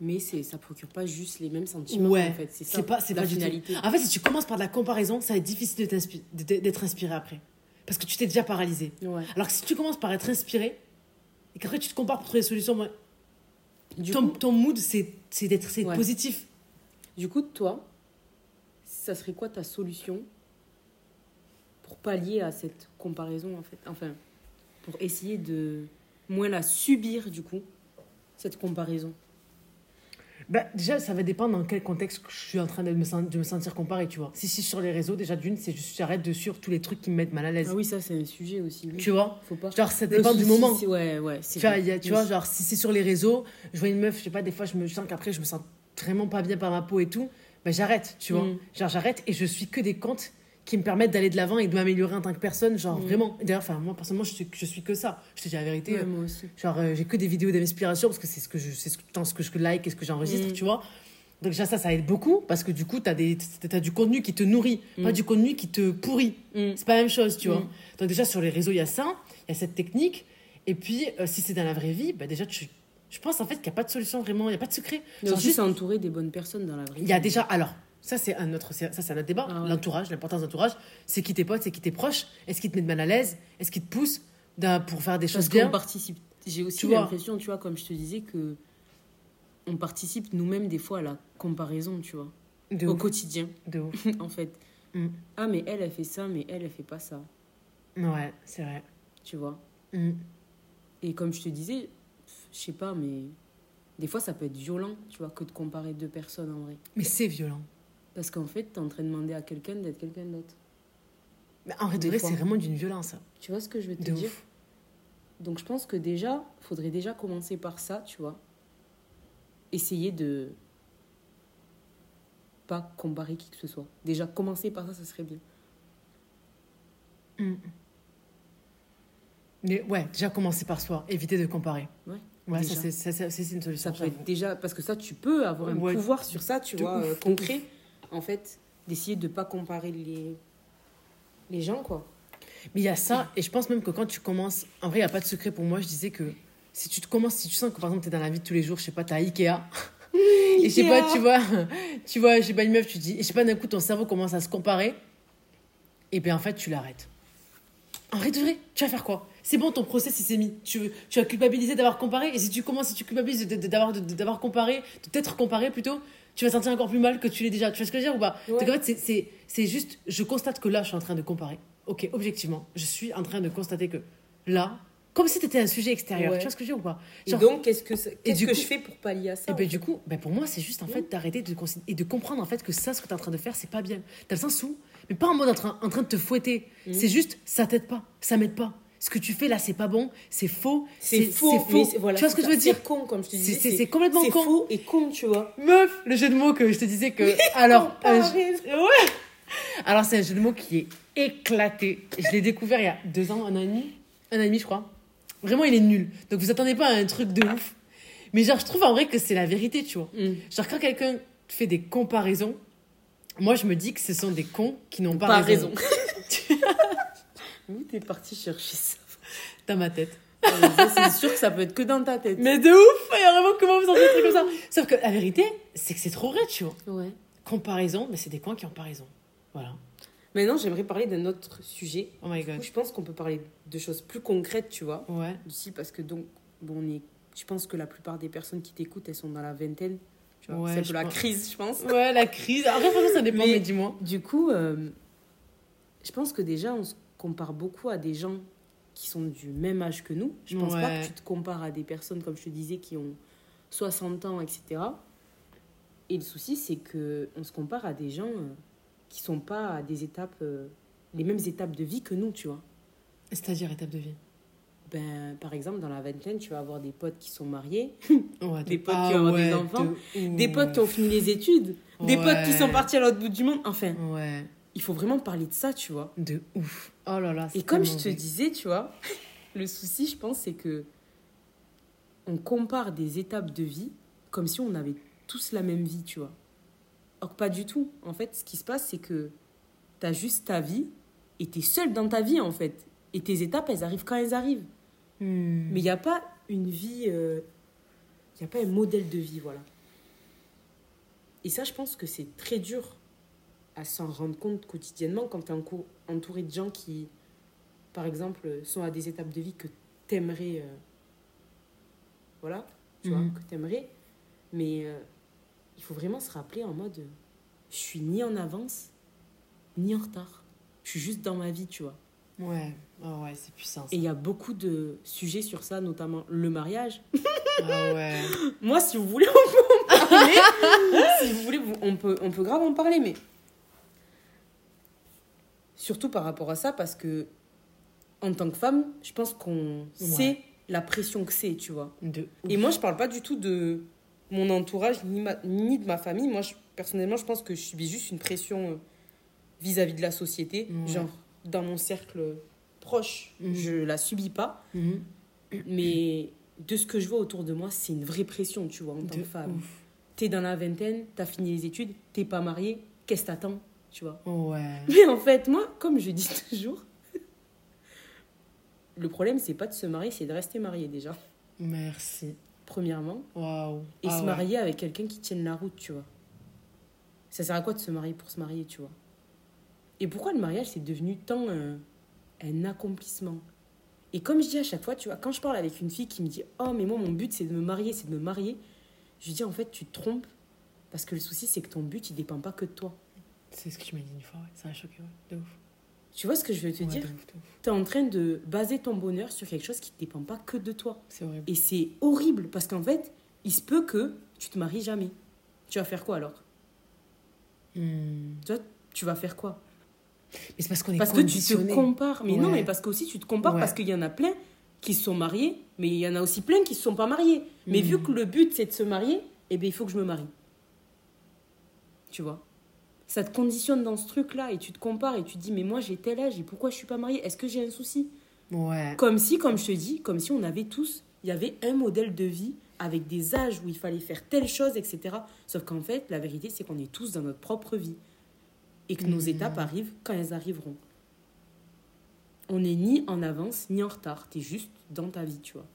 Mais c'est, ça procure pas juste les mêmes sentiments, Ouais, en fait. C'est ça, c'est pas, c'est la pas du tout. finalité. En fait, si tu commences par de la comparaison, ça va être difficile de d'être inspiré après. Parce que tu t'es déjà paralysé. Ouais. Alors que si tu commences par être inspiré et qu'après tu te compares pour trouver des solutions, moi, ton, coup, ton mood, c'est c'est d'être c'est Ouais. positif. Du coup, toi, ça serait quoi ta solution pour pallier à cette comparaison, en fait? Enfin, pour essayer de moins la subir, du coup, cette comparaison? Bah, déjà, ça va dépendre dans quel contexte je suis en train de me, sen- de me sentir comparé, tu vois. Si c'est sur les réseaux, déjà d'une, c'est juste j'arrête de suivre tous les trucs qui me mettent mal à l'aise. Ah oui, ça, c'est un sujet aussi. oui. Tu vois Faut pas. Genre, ça dépend du moment. Ouais, ouais. Tu vois, y a- tu Oui. vois, genre, si c'est sur les réseaux, je vois une meuf, je sais pas, des fois, je me je sens qu'après, je me sens vraiment pas bien par ma peau et tout, ben j'arrête, tu vois. Mm. Genre, j'arrête et je suis que des comptes qui me permettent d'aller de l'avant et de m'améliorer en tant que personne, genre Mm. vraiment. D'ailleurs, enfin, moi, personnellement, je suis, je suis que ça. Je te dis la vérité. Ouais, euh, moi aussi. Genre, euh, j'ai que des vidéos d'inspiration parce que c'est ce que je, c'est ce, ce que je like et ce que j'enregistre, Mm. tu vois. Donc, déjà, ça, ça aide beaucoup parce que du coup, t'as des, t'as du contenu qui te nourrit, pas du contenu qui te pourrit. C'est pas la même chose, tu vois. Donc déjà sur les réseaux, il y a ça, il y a cette technique. Et puis euh, si c'est dans la vraie vie, bah, déjà tu, je pense en fait qu'il n'y a pas de solution vraiment, il n'y a pas de secret. Mais aussi juste- s'entourer des bonnes personnes dans la vraie il y a vie. déjà alors ça c'est un autre ça c'est un autre débat. Ah ouais. L'entourage, l'importance de l'entourage, c'est qui tes potes, c'est qui tes proches? Est-ce qu'ils te mettent mal à l'aise? Est-ce qu'ils te poussent pour faire des Parce choses bien? participe. J'ai aussi l'impression, tu vois, comme je te disais, que on participe nous-mêmes des fois à la comparaison, tu vois, De au ouf, quotidien, de ouf. [LAUGHS] en fait. Mm. Ah, mais elle, elle fait ça, mais elle, elle fait pas ça, Ouais, c'est vrai. tu vois. Mm. Et comme je te disais, je sais pas, mais des fois, ça peut être violent, tu vois, que de comparer deux personnes en vrai. Mais c'est violent. Parce qu'en fait, t'es en train de demander à quelqu'un d'être quelqu'un d'autre. Mais en vrai, de vrai, c'est vraiment d'une violence. ça. Tu vois ce que je veux te De dire ouf. Donc je pense que déjà, faudrait déjà commencer par ça, tu vois. Essayer de pas comparer qui que ce soit. Déjà, commencer par ça, ça serait bien. Mm. Mais ouais, déjà commencer par soi, éviter de comparer. Ouais, Ouais, déjà. ça c'est ça, c'est- une solution. Ça peut être déjà... Parce que ça, tu peux avoir un Ouais, pouvoir sur ça, tu vois, ouf, euh, concret. En fait, d'essayer de pas comparer les... les gens, quoi. Mais il y a ça, et je pense même que quand tu commences, en vrai, il n'y a pas de secret pour moi. Je disais que si tu te commences, si tu sens que par exemple, tu es dans la vie de tous les jours, je sais pas, tu as Ikea, [LAUGHS] et je sais pas, tu vois, tu vois, je sais pas, une meuf, tu dis, et je sais pas, d'un coup, ton cerveau commence à se comparer, et bien en fait, tu l'arrêtes. En vrai, de vrai, tu vas faire quoi? C'est bon, ton process, il s'est mis. Tu, tu as culpabilisé d'avoir comparé, et si tu commences, si tu culpabilises de- de- d'avoir de- comparé, de t'être comparé plutôt, tu vas sentir encore plus mal que tu l'es déjà. Tu vois ce que je veux dire ou pas? Ouais. Donc en fait, c'est- juste, je constate que là, je suis en train de comparer. Ok, objectivement, je suis en train de constater que là, comme si c'était un sujet extérieur. Ouais. Tu vois ce que je veux dire ou pas? Et donc, qu'est-ce que, ça- qu'est-ce du que coup- je fais pour pallier à ça et en ben du coup, ben pour moi, c'est juste en fait d'arrêter de et de comprendre en fait que ça, ce que tu es en train de faire, c'est pas bien. Dans le sens où, mais pas en mode en train, en train de te fouetter. Mhm. C'est juste, ça t'aide pas, ça m'aide pas. Ce que tu fais là, c'est pas bon, c'est faux, C'est faux, mais c'est- voilà, tu vois ce que c'est je veux dire C'est con, comme je te C'est- disais. c'est- c'est complètement c'est con. faux et con, tu vois. Meuf, le jeu de mots que je te disais que. [LAUGHS] Alors, Comparaison. ouais. Alors, c'est un jeu de mots qui est éclaté. Je l'ai découvert il y a deux ans, un an et demi. Un an et demi, je crois. Vraiment, il est nul. Donc, vous attendez pas à un truc de ouf. Mais genre, je trouve en vrai que c'est la vérité, tu vois. Mm. Genre, quand quelqu'un fait des comparaisons, moi, je me dis que ce sont des cons qui n'ont pas, Pas raison. raison. [LAUGHS] Où t'es parti chercher ça Dans ma tête. Ça, C'est sûr que ça peut être que dans ta tête. Mais de ouf Il y a vraiment comment vous en trucs comme ça Sauf que la vérité, c'est que c'est trop vrai, tu vois. Ouais. Comparaison, mais c'est des cons qui ont pas raison. Voilà. Maintenant, j'aimerais parler d'un autre sujet. Oh my god. je pense qu'on peut parler de choses plus concrètes, tu vois. Ouais. Parce que donc, bon, on est... je pense que la plupart des personnes qui t'écoutent, elles sont dans la vingtaine. Tu vois, Ouais, c'est un peu la pense. crise, je pense. Ouais, la crise. Après, franchement, ça dépend, Mais- mais, dis-moi. Du coup, euh, je pense que déjà, on se compare beaucoup à des gens qui sont du même âge que nous. Je pense pas que tu te compares à des personnes, comme je te disais, qui ont 60 ans, etc. Et le souci, c'est que on se compare à des gens euh, qui sont pas à des étapes, euh, les mêmes étapes de vie que nous, tu vois. C'est-à-dire étape de vie? Ben, par exemple, dans la vingtaine, tu vas avoir des potes qui sont mariés, Ouais, [LAUGHS] Des de- potes qui ont des ouais, enfants, de des potes qui ont fini les études, des potes qui sont partis à l'autre bout du monde. Enfin, Ouais, il faut vraiment parler de ça, tu vois. de ouf. Oh là là. Et comme je te disais, tu vois, [LAUGHS] le souci, je pense, c'est que on compare des étapes de vie comme si on avait tous la même vie, tu vois. Or, pas du tout. En fait, ce qui se passe, c'est que tu as juste ta vie et tu es seul dans ta vie, en fait. Et tes étapes, elles arrivent quand elles arrivent. Hmm. Mais il n'y a pas une vie. Il n'y a pas un modèle de vie, voilà. Et ça, je pense que c'est très dur à s'en rendre compte quotidiennement quand tu es entouré de gens qui, par exemple, sont à des étapes de vie que tu aimerais. voilà, tu vois, Mhm. que tu aimerais. Mais euh, il faut vraiment se rappeler en mode euh, je suis ni en avance, ni en retard. Je suis juste dans ma vie, tu vois. Ouais, oh ouais, c'est puissant. ça. Et il y a beaucoup de sujets sur ça, notamment le mariage. [LAUGHS] Ah ouais. Moi, si vous voulez, on peut en parler. [LAUGHS] si vous voulez, on peut, on peut grave en parler, mais surtout par rapport à ça, parce que en tant que femme, je pense qu'on sait la pression que c'est, tu vois. De. Et moi, je parle pas du tout de mon entourage ni, ma- ni de ma famille. Moi, je- personnellement, je pense que je subis juste une pression euh, vis-à-vis de la société. Genre, dans mon cercle proche, Mhm. je la subis pas. Mhm. Mais de ce que je vois autour de moi, c'est une vraie pression, tu vois, en tant De que femme. T'es dans la vingtaine, t'as fini les études, t'es pas marié, qu'est-ce que t'attends, tu vois. Ouais. [LAUGHS] Mais en fait, moi, comme je dis toujours, [LAUGHS] le problème, c'est pas de se marier, c'est de rester marié déjà, Merci. premièrement. Waouh. Et Ah se ouais. marier avec quelqu'un qui tienne la route, tu vois. Ça sert à quoi de se marier pour se marier, tu vois? Et pourquoi le mariage, c'est devenu tant un, un accomplissement? Et comme je dis à chaque fois, tu vois, quand je parle avec une fille qui me dit Oh, mais moi, mon but, c'est de me marier, c'est de me marier, je lui dis En fait, tu te trompes. Parce que le souci, c'est que ton but, il dépend pas que de toi. C'est ce que tu m'as dit une fois, ouais. Ça m'a choqué, ouais. De ouf. Tu vois ce que je veux te Ouais, dire. Tu es en train de baser ton bonheur sur quelque chose qui ne dépend pas que de toi. C'est horrible. Et c'est horrible parce qu'en fait, il se peut que tu te maries jamais. Tu vas faire quoi alors? Hmm. Toi, tu vas faire quoi? Mais c'est parce qu'on est Parce que tu te compares. Mais non, mais parce que aussi tu te compares Ouais. parce qu'il y en a plein qui se sont mariés, mais il y en a aussi plein qui ne se sont pas mariés. Mais Mhm. vu que le but c'est de se marier, eh bien il faut que je me marie. Tu vois? Ça te conditionne dans ce truc-là et tu te compares et tu te dis mais moi j'ai tel âge et pourquoi je suis pas mariée? Est-ce que j'ai un souci? Ouais. Comme si, comme je te dis, comme si on avait tous, il y avait un modèle de vie avec des âges où il fallait faire telle chose, etc. Sauf qu'en fait, la vérité, c'est qu'on est tous dans notre propre vie. Et que nos Mhm. étapes arrivent quand elles arriveront. On n'est ni en avance, ni en retard. T'es juste dans ta vie, tu vois.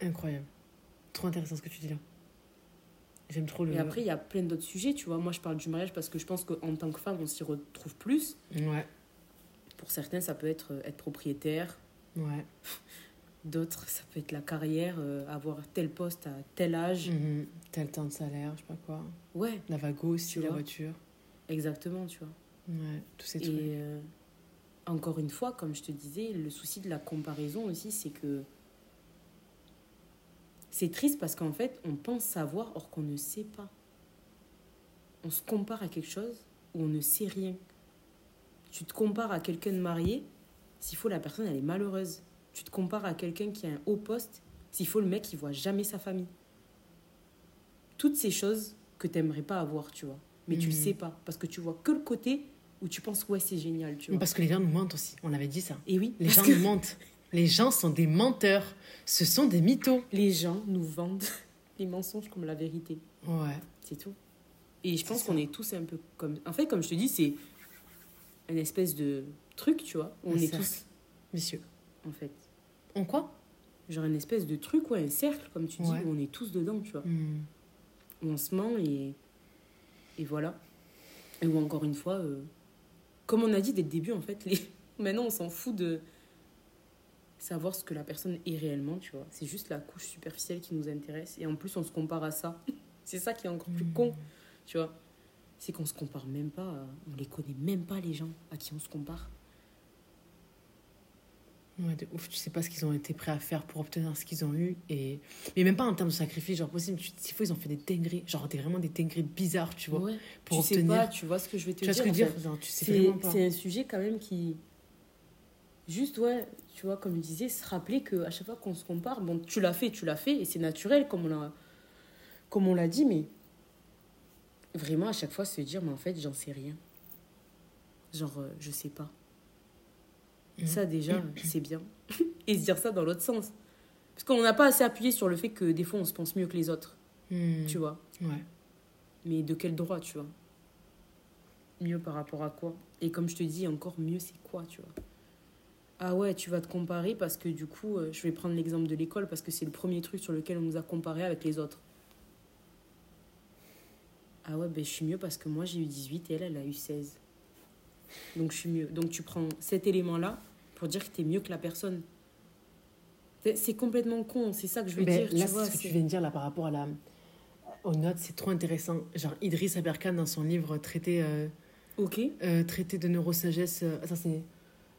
Incroyable. Trop intéressant ce que tu dis là. J'aime trop le. Et après, il y a plein d'autres sujets, tu vois. Moi, je parle du mariage parce que je pense qu'en tant que femme, on s'y retrouve plus. Ouais. Pour certains, ça peut être euh, être propriétaire. Ouais. [LAUGHS] D'autres, ça peut être la carrière, euh, avoir tel poste à tel âge. Mhm. Le temps de salaire, je sais pas quoi. Ouais, La vago aussi, Tu la vois. voiture. exactement, tu vois. Ouais. Tous ces Et trucs. euh, encore une fois, comme je te disais, le souci de la comparaison aussi, c'est que c'est triste parce qu'en fait, on pense savoir or qu'on ne sait pas. On se compare à quelque chose où on ne sait rien. Tu te compares à quelqu'un de marié, s'il faut, la personne, elle est malheureuse. Tu te compares à quelqu'un qui a un haut poste, s'il faut, le mec, il voit jamais sa famille. Toutes ces choses que tu n'aimerais pas avoir, tu vois. Mais tu Mhm. le sais pas, parce que tu vois que le côté où tu penses, ouais, c'est génial, tu vois. Parce que les gens nous mentent aussi. On avait dit ça. Et oui, Les gens que nous mentent. [LAUGHS] Les gens sont des menteurs. Ce sont des mythos. les gens nous vendent [LAUGHS] les mensonges comme la vérité. Ouais. C'est tout. Et je pense qu'on est tous un peu comme. En fait, comme je te dis, c'est une espèce de truc, tu vois. où On Un est cercle. tous, Messieurs. en fait. En quoi? Genre une espèce de truc, ouais, un cercle, comme tu dis, Ouais. où on est tous dedans, tu vois. Hmm. Où on se ment et. Et voilà. Et où encore une fois, euh, comme on a dit dès le début, en fait, les... [LAUGHS] maintenant on s'en fout de savoir ce que la personne est réellement, tu vois. C'est juste la couche superficielle qui nous intéresse. Et en plus, on se compare à ça. [LAUGHS] C'est ça qui est encore plus Hmm. con, tu vois. C'est qu'on se compare même pas. à- On les connaît même pas, les gens à qui on se compare. Ouais, de ouf, tu sais pas ce qu'ils ont été prêts à faire pour obtenir ce qu'ils ont eu. Et... Mais même pas en termes de sacrifice, genre possible, tu- s'il faut, ils ont fait des dingueries, genre des, vraiment des dingueries bizarres, tu vois, Ouais. pour tu obtenir. sais pas, tu vois ce que je vais te tu vois ce dire. que je veux en dire. Genre, tu sais pas. c'est un sujet quand même qui. Juste, ouais, tu vois, comme je disais, se rappeler qu'à chaque fois qu'on se compare, bon, tu l'as fait, tu l'as fait, et c'est naturel, comme on l'a comme on l'a dit, mais vraiment, à chaque fois, se dire, mais en fait, j'en sais rien. Genre, euh, je sais pas. Mhm. Ça, déjà, c'est bien. [LAUGHS] et se dire ça dans l'autre sens. Parce qu'on n'a pas assez appuyé sur le fait que des fois, on se pense mieux que les autres, Hmm. tu vois. Ouais. Mais de quel droit, tu vois Mieux par rapport à quoi Et comme je te dis, encore mieux, c'est quoi, tu vois Ah ouais, tu vas te comparer parce que du coup, euh, je vais prendre l'exemple de l'école parce que c'est le premier truc sur lequel on nous a comparé avec les autres. Ah ouais, ben je suis mieux parce que moi j'ai eu 18 et elle, elle a eu 16. Donc je suis mieux. Donc tu prends cet élément-là pour dire que tu es mieux que la personne. C'est- complètement con, c'est ça que je veux Ben, dire. là, tu vois, ce que tu viens de dire là par rapport à la... aux notes, c'est trop intéressant. Genre, Idriss Aberkan, dans son livre Traité, euh, Ok. euh, traité de neurosagesse, euh, attends, c'est,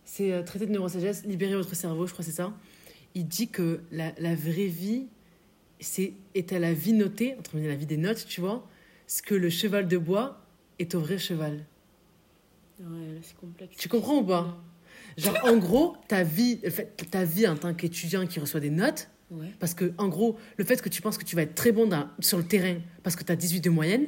c'est euh, Traité de neurosagesse, libérer votre cerveau, je crois que c'est ça. Il dit que la, la vraie vie c'est, est à la vie notée, entre guillemets, la vie des notes, tu vois, ce que le cheval de bois est au vrai cheval. Ouais, c'est complexe. Tu comprends ou pas? Genre, en gros, ta vie, ta vie en tant qu'étudiant qui reçoit des notes, Ouais. Parce que, en gros, le fait que tu penses que tu vas être très bon dans- sur le terrain parce que tu as 18 de moyenne,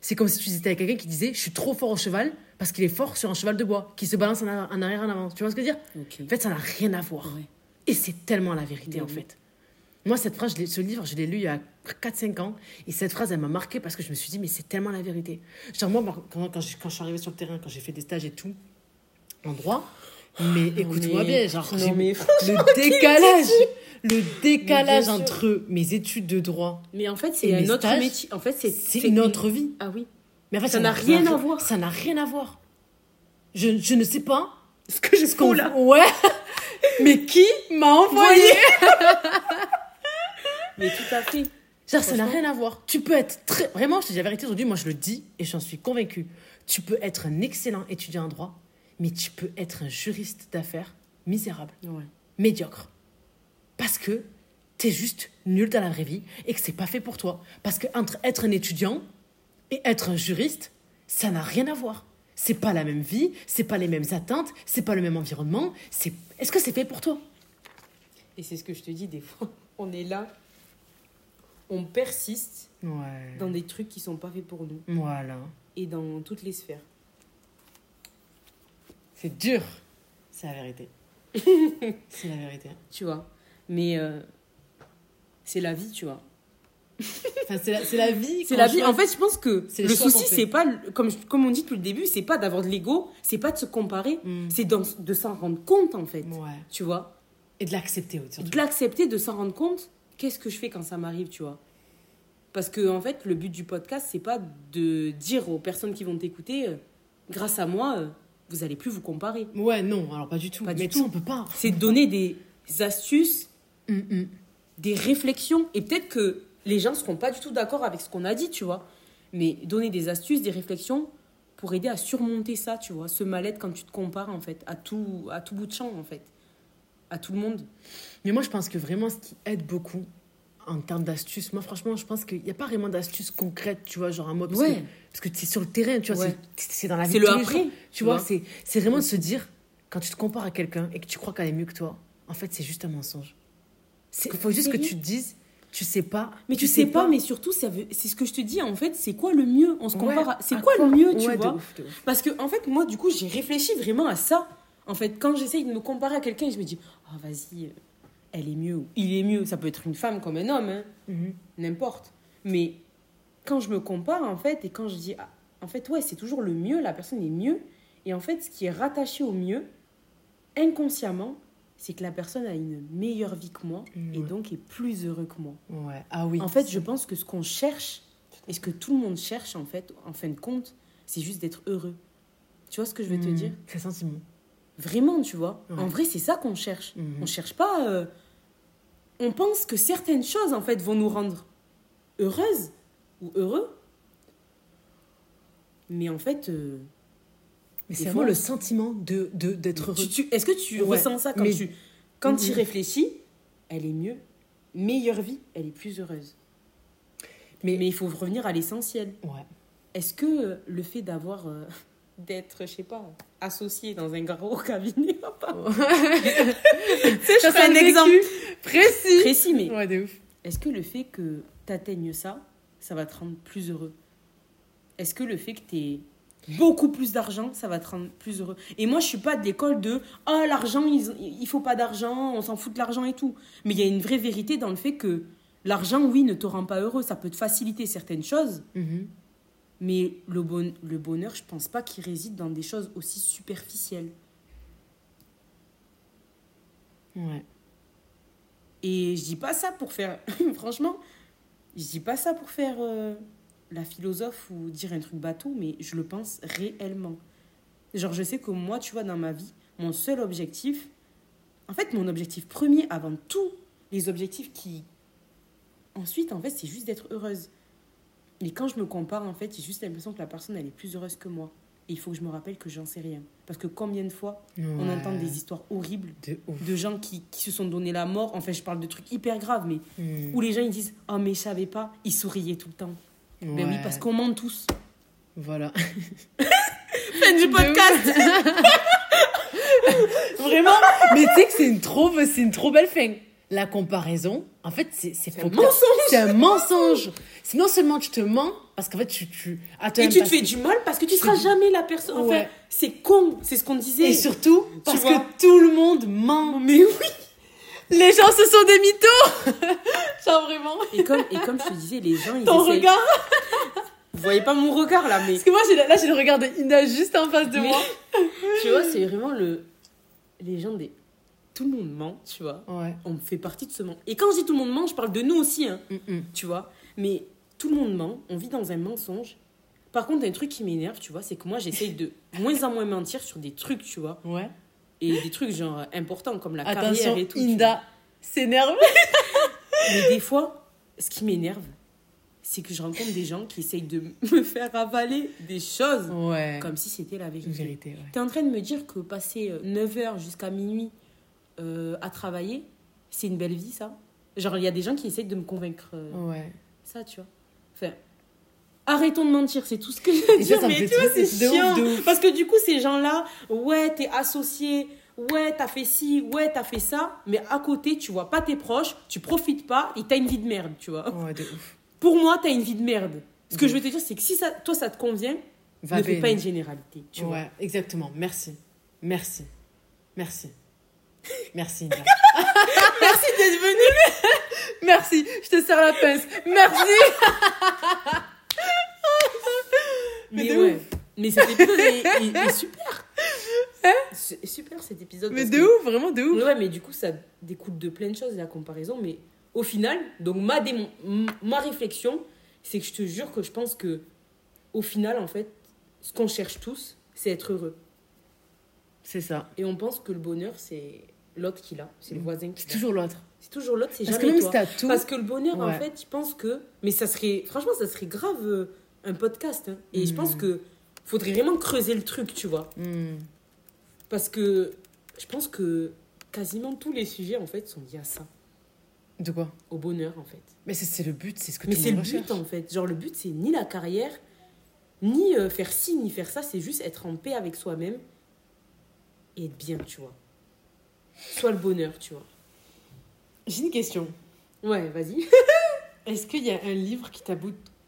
c'est comme si tu étais avec quelqu'un qui disait Je suis trop fort au cheval parce qu'il est fort sur un cheval de bois, qui se balance en, arrière, en avant. Tu vois ce que je veux dire? En fait, ça n'a rien à voir. Ouais. Et c'est tellement la vérité, en fait. Moi, cette phrase, je ce livre, je l'ai lu il y a 4-5 ans. Et cette phrase, elle m'a marqué parce que je me suis dit, mais c'est tellement la vérité. Genre, moi, quand, quand, je, quand je suis arrivée sur le terrain, quand j'ai fait des stages et tout, en droit, mais écoute-moi bien, genre, non, j'ai- mais le [LAUGHS] décalage, le décalage entre mes études de droit, Mais en fait, c'est autre stages, métier. En fait, c'est une autre vie. Ah oui. Mais en fait, Ça n'a rien à voir. Ça n'a rien à voir. Je, je ne sais pas Ce que j'ai ce qu'on Ouais. [LAUGHS] Mais qui m'a envoyé [LAUGHS] Mais tout à fait. Genre, ça n'a rien à voir. Tu peux être très. Vraiment, je te dis la vérité aujourd'hui, moi je le dis et j'en suis convaincue. Tu peux être un excellent étudiant en droit, mais tu peux être un juriste d'affaires misérable, Ouais. médiocre. Parce que t'es juste nul dans la vraie vie et que c'est pas fait pour toi. Parce que entre être un étudiant et être un juriste, ça n'a rien à voir. C'est pas la même vie, c'est pas les mêmes attentes, c'est pas le même environnement. C'est. Est-ce que c'est fait pour toi? Et c'est ce que je te dis des fois. [LAUGHS] On est là, on persiste Ouais. dans des trucs qui sont pas faits pour nous Voilà. et dans toutes les sphères. C'est dur. C'est la vérité. [LAUGHS] c'est la vérité. Tu vois. Mais euh, c'est la vie, tu vois. Enfin, c'est la, la vie. C'est la vie. En fait, je pense que le souci, c'est pas, comme, comme on dit depuis le début, c'est pas d'avoir de l'ego, c'est pas de se comparer, Mm. c'est de s'en rendre compte, en fait. Ouais. Tu vois. Et de l'accepter aussi. de l'accepter, de s'en rendre compte, qu'est-ce que je fais quand ça m'arrive, tu vois. Parce que, en fait, le but du podcast, c'est pas de dire aux personnes qui vont t'écouter, euh, grâce à moi, euh, vous allez plus vous comparer. Ouais, non, alors pas du tout. Pas Mais tout. tout, on peut pas. C'est donner des astuces, Hum, hum. des réflexions, et peut-être que les gens seront pas du tout d'accord avec ce qu'on a dit, tu vois. Mais donner des astuces, des réflexions pour aider à surmonter ça, tu vois, ce mal-être quand tu te compares, en fait, à tout, à tout bout de champ, en fait. À tout le monde. Mais moi, je pense que vraiment, ce qui aide beaucoup en termes d'astuces, moi, franchement, je pense qu'il n'y a pas vraiment d'astuces concrètes, tu vois, genre un mot. Parce Ouais. que, parce que tu es sur le terrain, tu vois, Ouais. c'est- c'est dans la vie C'est le après, jours. tu Tu vois, vois. c'est c'est vraiment de se dire, quand tu te compares à quelqu'un et que tu crois qu'elle est mieux que toi, en fait, c'est juste un mensonge. Il faut juste que tu te dises, tu sais pas. Mais tu, sais pas, mais surtout, ça veut- c'est ce que je te dis, en fait, c'est quoi le mieux? On se Ouais, compare à... C'est à quoi, le mieux, tu Ouais, de vois? ouf, de ouf. Parce que, en fait, moi, du coup, j'ai réfléchi vraiment à ça. En fait, quand j'essaye de me comparer à quelqu'un, je me dis, ah, vas-y, euh, elle est mieux, ou il est mieux. Ça peut être une femme comme un homme, hein, Mhm. n'importe. Mais quand je me compare, en fait, et quand je dis, ah, en fait, ouais, c'est toujours le mieux, la personne est mieux. Et en fait, ce qui est rattaché au mieux, inconsciemment, c'est que la personne a une meilleure vie que moi et Ouais. donc est plus heureux que moi. Ouais. Ah oui. En fait, je pense que ce qu'on cherche, et ce que tout le monde cherche, en fait, en fin de compte, c'est juste d'être heureux. Tu vois ce que je veux te Mhm. dire? C'est sentiment. Vraiment, tu vois. Ouais. En vrai, c'est ça qu'on cherche. Mhm. On cherche pas. euh, On pense que certaines choses, en fait, vont nous rendre heureuses ou heureux. Mais en fait, euh, Mais c'est vraiment le sentiment de de- d'être heureux. est-ce que tu Ouais, ressens ça quand mais- tu Quand Mhm. tu y réfléchis, elle est mieux. Meilleure vie, elle est plus heureuse. Mais, mais il faut revenir à l'essentiel. Ouais. Est-ce que le fait d'avoir. euh, d'être, je sais pas, associé dans un gros [LAUGHS] cabinet. sais, je Ça, un exemple précis. précis, mais Ouais, de ouf. est-ce que le fait que tu atteignes ça, ça va te rendre plus heureux? Est-ce que le fait que tu aies beaucoup plus d'argent, ça va te rendre plus heureux? Et moi, je suis pas de l'école de ah l'argent, il, il faut pas d'argent, on s'en fout de l'argent et tout. Mais il y a une vraie vérité dans le fait que l'argent, oui, ne te rend pas heureux. Ça peut te faciliter certaines choses, Mhm. Mais le, bon, le bonheur, je pense pas qu'il réside dans des choses aussi superficielles. Ouais. Et je dis pas ça pour faire. [LAUGHS] Franchement, je dis pas ça pour faire euh, la philosophe ou dire un truc bateau, mais je le pense réellement. Genre, je sais que moi, tu vois, dans ma vie, mon seul objectif. En fait, mon objectif premier avant tous les objectifs qui. Ensuite, en fait, c'est juste d'être heureuse. Et quand je me compare, en fait, j'ai juste l'impression que la personne, elle est plus heureuse que moi. Et il faut que je me rappelle que j'en sais rien. Parce que combien de fois on Ouais. entend des histoires horribles De gens qui, qui se sont donné la mort. Enfin, je parle de trucs hyper graves, mais Mhm. où les gens ils disent Oh, mais je savais pas, ils souriaient tout le temps. Ben oui, Ouais. parce qu'on ment tous. Voilà. [LAUGHS] Fin du podcast [LAUGHS] Vraiment Mais tu sais que c'est une trop, c'est une trop belle fin. La comparaison, en fait, c'est c'est un faux. mensonge. C'est un mensonge. C'est non seulement tu te mens, parce qu'en fait, tu. tu... Et tu te fais du mal parce que tu C'est seras du- jamais la personne. Enfin, Ouais. c'est con, c'est ce qu'on disait. Et surtout, parce que tout le monde ment. Mais oui Les gens, ce sont des mythos [LAUGHS] Genre vraiment. et comme, et comme je te disais, les gens, ils Ton regard [LAUGHS] Vous voyez pas mon regard là, mais Parce que moi, là, j'ai le regard de Ina juste en face de Mais- moi. tu vois, c'est vraiment le. Les gens des. Tout le monde ment, tu vois. Ouais. On fait partie de ce monde. Et quand je dis tout le monde ment, je parle de nous aussi, hein. tu vois. Mais tout le monde ment, on vit dans un mensonge. Par contre, un truc qui m'énerve, tu vois, c'est que moi, j'essaye de [LAUGHS] moins en moins mentir sur des trucs, tu vois. Ouais. Et des trucs, genre, importants comme la Attention, carrière et tout. tu Inda s'énerve. [LAUGHS] Mais des fois, ce qui m'énerve, c'est que je rencontre des gens qui essayent de [LAUGHS] me faire avaler des choses Ouais. comme si c'était la vérité. vérité, ouais. T'es en train de me dire que passer 9h jusqu'à minuit euh, à travailler, c'est une belle vie, ça Genre, il y a des gens qui essayent de me convaincre euh, Ouais. ça, tu vois. Enfin, arrêtons de mentir, c'est tout ce que je veux dire, ça mais tu vois, c'est de ouf, chiant. de ouf. Parce que du coup, ces gens-là, ouais, t'es associé, ouais, t'as fait ci, ouais, t'as fait ça, mais à côté, tu vois pas tes proches, tu profites pas et t'as une vie de merde, tu vois. Ouais, de ouf. Pour moi, t'as une vie de merde. Ce que je veux te dire, c'est que si ça, toi, ça te convient, Va ne fais pas une généralité, tu vois. Ouais, exactement. Merci. Merci. Merci. Merci. [LAUGHS] Merci d'être venu. Merci. Je te serre la pince. Merci. [LAUGHS] Mais Mais ouais. Mais cet épisode est, est- est super. C'est super cet épisode. Hein Mais de que- ouf, vraiment de ouf. Ouais, mais du coup, ça découle de plein de choses, la comparaison. Mais au final, donc ma, démon- ma réflexion, c'est que je te jure que je pense que, au final, en fait, ce qu'on cherche tous, c'est être heureux. C'est ça. Et on pense que le bonheur, c'est l'autre qui l'a, c'est le voisin qui C'est toujours l'autre. C'est toujours l'autre, c'est Parce que jamais même toi. tout. Parce que le bonheur, en fait, je pense que. Mais ça serait. Franchement, ça serait grave euh, un podcast. hein. Et je pense Mm. que faudrait vraiment creuser le truc, tu vois. Hmm. Parce que je pense que quasiment tous les sujets, en fait, sont liés à ça. De quoi? Au bonheur, en fait. Mais c'est le but, c'est ce que Mais tout c'est le but, en fait. Genre, le but, c'est ni la carrière, ni euh, faire ci, ni faire ça. C'est juste être en paix avec soi-même et être bien, tu vois. Soit le bonheur, tu vois. J'ai une question. Ouais, vas-y. [LAUGHS] Est-ce qu'il y a un livre qui t'a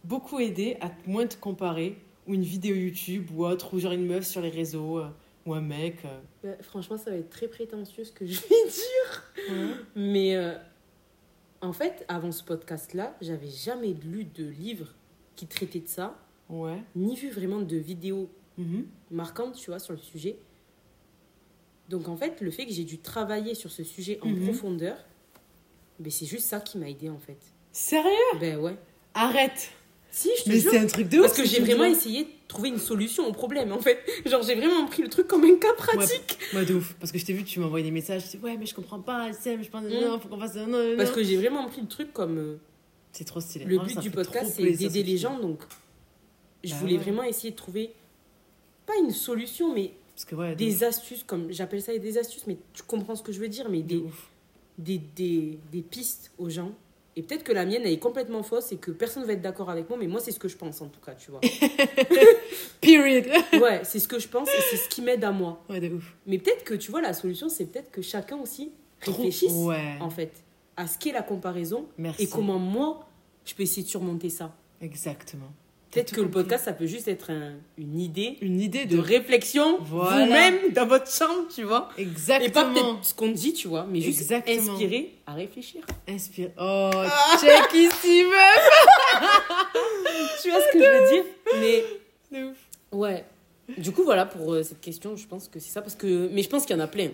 beaucoup aidé à moins te comparer Ou une vidéo YouTube ou autre Ou genre une meuf sur les réseaux euh, Ou un mec euh? Bah, franchement, ça va être très prétentieux ce que je vais [LAUGHS] dire. Mais euh, en fait, avant ce podcast-là, j'avais jamais lu de livre qui traitait de ça, Ouais. ni vu vraiment de vidéos Mhm. marquantes, tu vois, sur le sujet. Donc en fait, le fait que j'ai dû travailler sur ce sujet en Mhm. profondeur, ben, c'est juste ça qui m'a aidé en fait. Sérieux? Ben ouais. Arrête Si, je te Mais c'est un truc de ouf Parce que j'ai vraiment essayé de trouver une solution au problème en fait. [LAUGHS] Genre j'ai vraiment pris le truc comme un cas pratique. Ouais, de ouf. Parce que je t'ai vu, tu m'as envoyé des messages. Tu dis, ouais, mais je comprends pas. Mais je pense, Mm. non, faut qu'on fasse. Non, non, Parce que j'ai vraiment pris le truc comme... euh, C'est trop stylé. Le but du podcast, c'est d'aider les gens. Donc, je Bah voulais ouais. vraiment essayer de trouver, pas une solution, mais. Parce que, ouais, de des astuces, comme j'appelle ça des astuces, mais tu comprends ce que je veux dire, mais des, des, des, des pistes aux gens. Et peut-être que la mienne, elle est complètement fausse et que personne va être d'accord avec moi, mais moi, c'est ce que je pense en tout cas, tu vois. [LAUGHS] Period. Ouais, c'est ce que je pense et c'est ce qui m'aide à moi. ouais, de ouf. Mais peut-être que, tu vois, la solution, c'est peut-être que chacun aussi Trop- réfléchisse, Ouais. en fait, à ce qu'est la comparaison Merci. et comment moi, je peux essayer de surmonter ça. Exactement. Peut-être que le podcast, ça peut juste être un- une idée Une idée de de. réflexion Voilà. vous-même dans votre chambre, tu vois. Et pas Exactement. peut-être ce qu'on dit, tu vois, mais juste Exactement. inspirer à réfléchir. Inspire. Oh, check ici, meuf. [LAUGHS] Tu vois ce que je veux dire? Mais De ouf. ouais. Du coup, voilà pour euh, cette question, je pense que c'est ça. Parce que... Mais je pense qu'il y en a plein.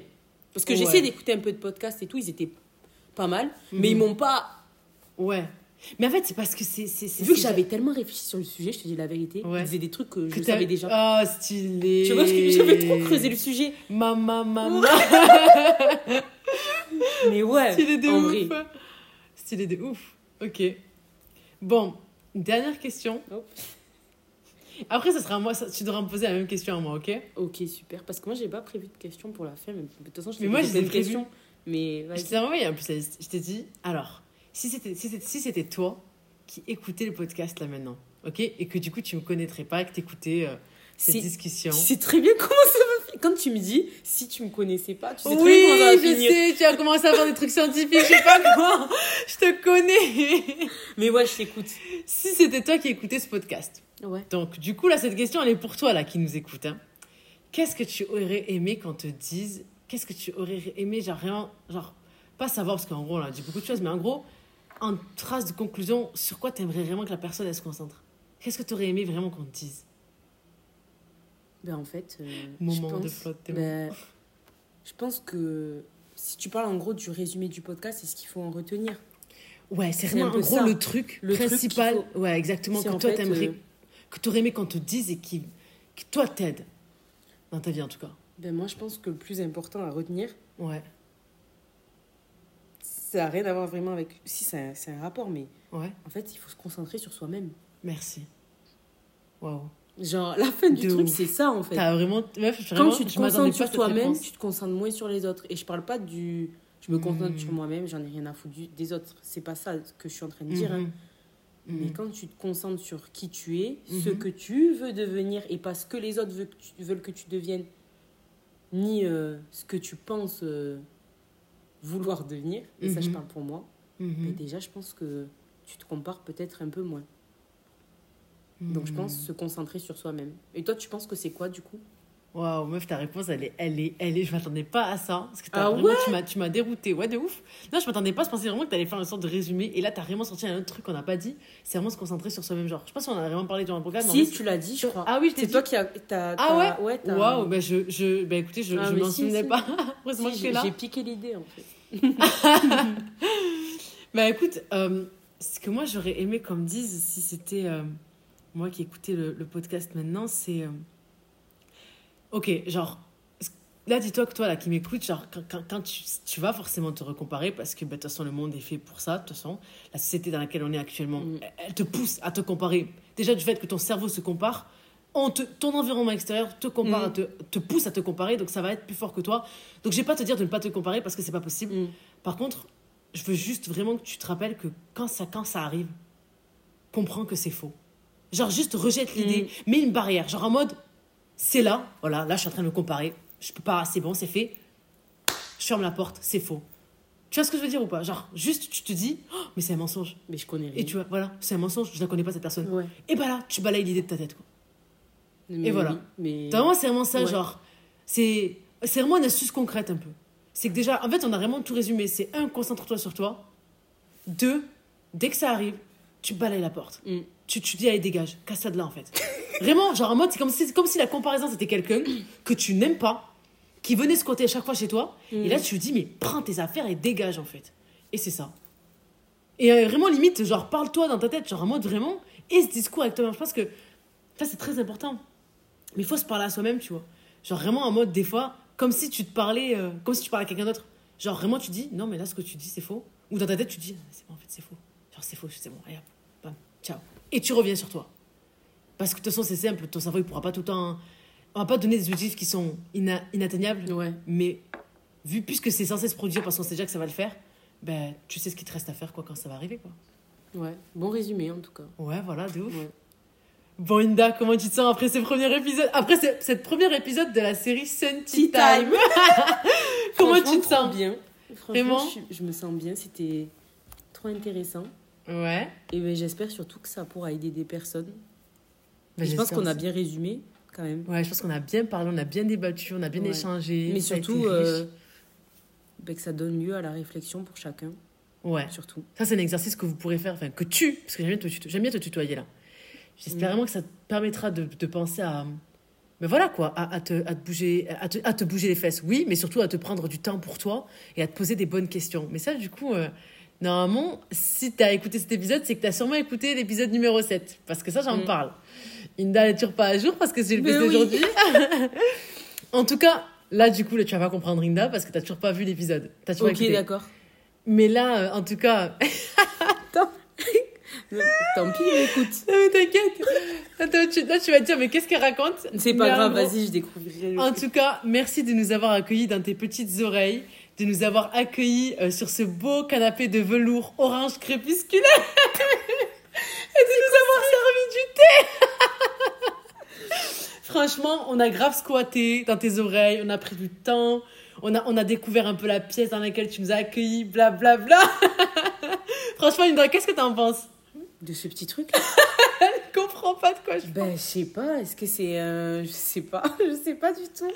Parce que Ouais. j'essaie d'écouter un peu de podcasts et tout, ils étaient pas mal, mais Mhm. ils m'ont pas. Ouais. Mais en fait, c'est parce que c'est. Vu que j'avais tellement réfléchi sur le sujet, je te dis la vérité, Ouais. disaient des trucs que que je savais déjà. Oh, stylé. Tu vois, j'avais trop creusé le sujet. Maman, maman. [LAUGHS] Mais ouais, Stylé de en ouf. vrai. Stylé de ouf. Ok. Bon, dernière question. Hop. Après, ça sera à moi. ça- tu devras me poser la même question à moi, ok? Ok, super. Parce que moi, j'ai pas prévu de questions pour la fin. Mais de toute façon, je t'ai posé je prévues. questions. Mais Je vas-y. t'ai envoyé en plus. Je t'ai dit, alors, si c'était si toi qui écoutais le podcast là maintenant, ok Et que du coup, tu me connaîtrais pas, que t'écoutais euh, cette Si- discussion. Sais très bien [LAUGHS] comment ça va. Quand tu me dis, si tu me connaissais pas, tu sais très bien Oui, comment ça va je finir. sais, tu as commencé à faire des trucs scientifiques, je sais pas [LAUGHS] quoi. Je te connais. Mais ouais, je t'écoute. si c'était toi qui écoutais ce podcast. Ouais. Donc, du coup, là, cette question, elle est pour toi, là, qui nous écoute. hein. Qu'est-ce que tu aurais aimé qu'on te dise? Qu'est-ce que tu aurais aimé, genre, vraiment, genre, pas savoir, parce qu'en gros, on a dit beaucoup de choses, mais en gros, en trace de conclusion, sur quoi tu aimerais vraiment que la personne, elle se concentre Qu'est-ce que tu aurais aimé vraiment qu'on te dise? Ben en fait, euh, Moment je pense, de flotte, ben, je pense que si tu parles en gros du résumé du podcast, c'est ce qu'il faut en retenir. Ouais, c'est vraiment, en gros, ça. le truc Le truc principal. qu'il ouais, exactement, que toi, fait, t'aimerais, euh, que tu aurais aimé qu'on te dise et qui, que toi, t'aide. Dans ta vie, en tout cas. Ben moi, je pense que le plus important à retenir, Ouais, ça n'a rien à voir vraiment avec. Si, c'est un, rapport, mais ouais, en fait, il faut se concentrer sur soi-même. merci. Waouh. Genre, la fin du De truc, c'est ça en fait. T'as vraiment. Meuf, vraiment, Quand tu te concentres sur toi-même, tu te concentres moins sur les autres. Et je parle pas du. Je me concentre Mhm. sur moi-même, j'en ai rien à foutre des autres. C'est pas ça que je suis en train de dire. hein. Mhm. Mais Mhm. quand tu te concentres sur qui tu es, ce que tu veux devenir, et pas ce que les autres veulent que tu, veulent que tu deviennes, ni euh, ce que tu penses euh, vouloir devenir, et ça je Mhm. parle pour moi, Mhm. mais déjà je pense que tu te compares peut-être un peu moins. Donc je pense Mhm. se concentrer sur soi-même. Et toi tu penses que c'est quoi du coup? Waouh, meuf, ta réponse, elle est, elle est, elle est. Je m'attendais pas à ça. Parce que t'as Ah vraiment- ouais tu m'as, tu m'as dérouté. Ouais, de ouf. Non, je m'attendais pas. Je pensais vraiment que t'allais faire une sorte de résumé. Et là, t'as vraiment sorti un autre truc qu'on n'a pas dit. C'est vraiment se concentrer sur soi-même. Genre, je sais pas si on a vraiment parlé durant le programme. Si tu l'as dit, je crois. Ah oui, c'est toi qui as. Ah ouais t'as- Waouh, bah, je, je, bah, écoutez, je, Ah, je m'en si, souvenais si. pas. [LAUGHS] Heureusement Si, que j'ai là. j'ai piqué l'idée en fait. [LAUGHS] Bah écoute, euh, ce que moi j'aurais aimé qu'on me dise si c'était euh, moi qui écoutais le, le podcast maintenant, c'est. euh, ok, genre. Là, dis-toi que toi, là, qui m'écoutes, genre, quand, tu, tu vas forcément te recomparer parce que, bah, de toute façon, le monde est fait pour ça, de toute façon. La société dans laquelle on est actuellement, Mm. elle, elle te pousse à te comparer. Déjà, du fait que ton cerveau se compare, on te, ton environnement extérieur te compare, Mm. te pousse à te comparer, donc ça va être plus fort que toi. Donc, je vais pas te dire de ne pas te comparer parce que c'est pas possible. Mm. Par contre, je veux juste vraiment que tu te rappelles que quand ça, quand ça arrive, comprends que c'est faux. Genre, juste rejette l'idée, mets une barrière. Genre, en mode, c'est là, voilà, là, je suis en train de me comparer. Je peux pas, c'est bon, c'est fait. Je ferme la porte, c'est faux. Tu vois ce que je veux dire ou pas? Genre, juste, tu te dis, Oh, mais c'est un mensonge. Mais je connais rien. Et tu vois, voilà, c'est un mensonge, je la connais pas cette personne. Ouais. Et bah là, tu balayes l'idée de ta tête, quoi. Mais voilà. oui, Mais... T'as Vraiment, c'est vraiment ça, Ouais. genre. C'est vraiment une astuce concrète un peu. C'est que déjà, en fait, on a vraiment tout résumé. C'est un, concentre-toi sur toi. Deux, dès que ça arrive, tu balayes la porte. Mm. Tu, tu dis, allez, dégage, casse-toi de là, en fait. Vraiment, genre en mode, c'est comme si, c'est comme si la comparaison, c'était quelqu'un [CLEARS THROAT] que tu n'aimes pas, qui venait squatter à chaque fois chez toi. Mm. Et là, tu lui dis, mais prends tes affaires et dégage, en fait. Et c'est ça. Et euh, vraiment, limite, genre, parle-toi dans ta tête, genre en mode vraiment, et ce discours avec toi-même. Je pense que ça, c'est très important. Mais il faut se parler à soi-même, tu vois. Genre vraiment en mode, des fois, comme si tu te parlais, euh, comme si tu parlais à quelqu'un d'autre. Genre vraiment, tu dis, non, mais là, ce que tu dis, c'est faux. Ou dans ta tête, tu dis, c'est bon, en fait, c'est faux. Genre, c'est faux, c'est bon, allez, hop, bam, ciao. Et tu reviens sur toi. Parce que de toute façon, c'est simple, ton cerveau, il pourra pas tout le temps. on va pas donner des objectifs qui sont ina- inatteignables, Ouais. mais vu puisque c'est censé se produire parce qu'on sait déjà que ça va le faire, ben tu sais ce qu'il te reste à faire quoi quand ça va arriver quoi. Ouais. Bon résumé, en tout cas. Ouais, voilà, de ouf. Ouais. Bon, Inda, comment tu te sens après ce premier épisode Après ce, cette premier épisode de la série Sun Tea Time? [LAUGHS] Comment tu te sens? bien. Vraiment je, je me sens bien. C'était trop intéressant. Ouais. Et ben, j'espère surtout que ça pourra aider des personnes. Ben, je pense qu'on a bien résumé, quand même. Ouais, je pense qu'on a bien parlé, on a bien débattu, on a bien Ouais. échangé. Mais surtout, euh, ben, que ça donne lieu à la réflexion pour chacun. Ouais. Surtout. Ça, c'est un exercice que vous pourrez faire, enfin, que tu, parce que j'aime bien te, bien tutoyer là. J'espère Mm. vraiment que ça te permettra de, de penser à. Mais voilà quoi, à, à te, à, te bouger, à, te, à te bouger les fesses, oui, mais surtout à te prendre du temps pour toi et à te poser des bonnes questions. Mais ça, du coup, euh, normalement, si tu as écouté cet épisode, c'est que tu as sûrement écouté l'épisode numéro 7. Parce que ça, j'en Mm. parle. Inda n'est toujours pas à jour parce que c'est le bus oui. d'aujourd'hui. [LAUGHS] en tout cas, là, du coup, là, tu vas pas comprendre Inda parce que tu toujours pas vu l'épisode. T'as toujours Ok, d'accord. Mais là, euh, en tout cas, [LAUGHS] [LAUGHS] Tant pis, écoute. Non, mais t'inquiète. Attends, tu- là, tu vas te dire, mais qu'est-ce qu'elle raconte? C'est pas Mais grave, gros- vas-y, je découvrirai. En tout cas, merci de nous avoir accueillis dans tes petites oreilles, de nous avoir accueillis euh, sur ce beau canapé de velours orange crépusculaire et de nous avoir servi du thé. Franchement, on a grave squatté dans tes oreilles, on a pris du temps, on a, on a découvert un peu la pièce dans laquelle tu nous as accueillis, blablabla. Bla, bla. [LAUGHS] Franchement, Indra, qu'est-ce que t'en penses? De ce petit truc? [LAUGHS] Je comprends pas de quoi je Ben, je sais pas. Est-ce que c'est. euh, je sais pas. [LAUGHS] Je sais pas du tout.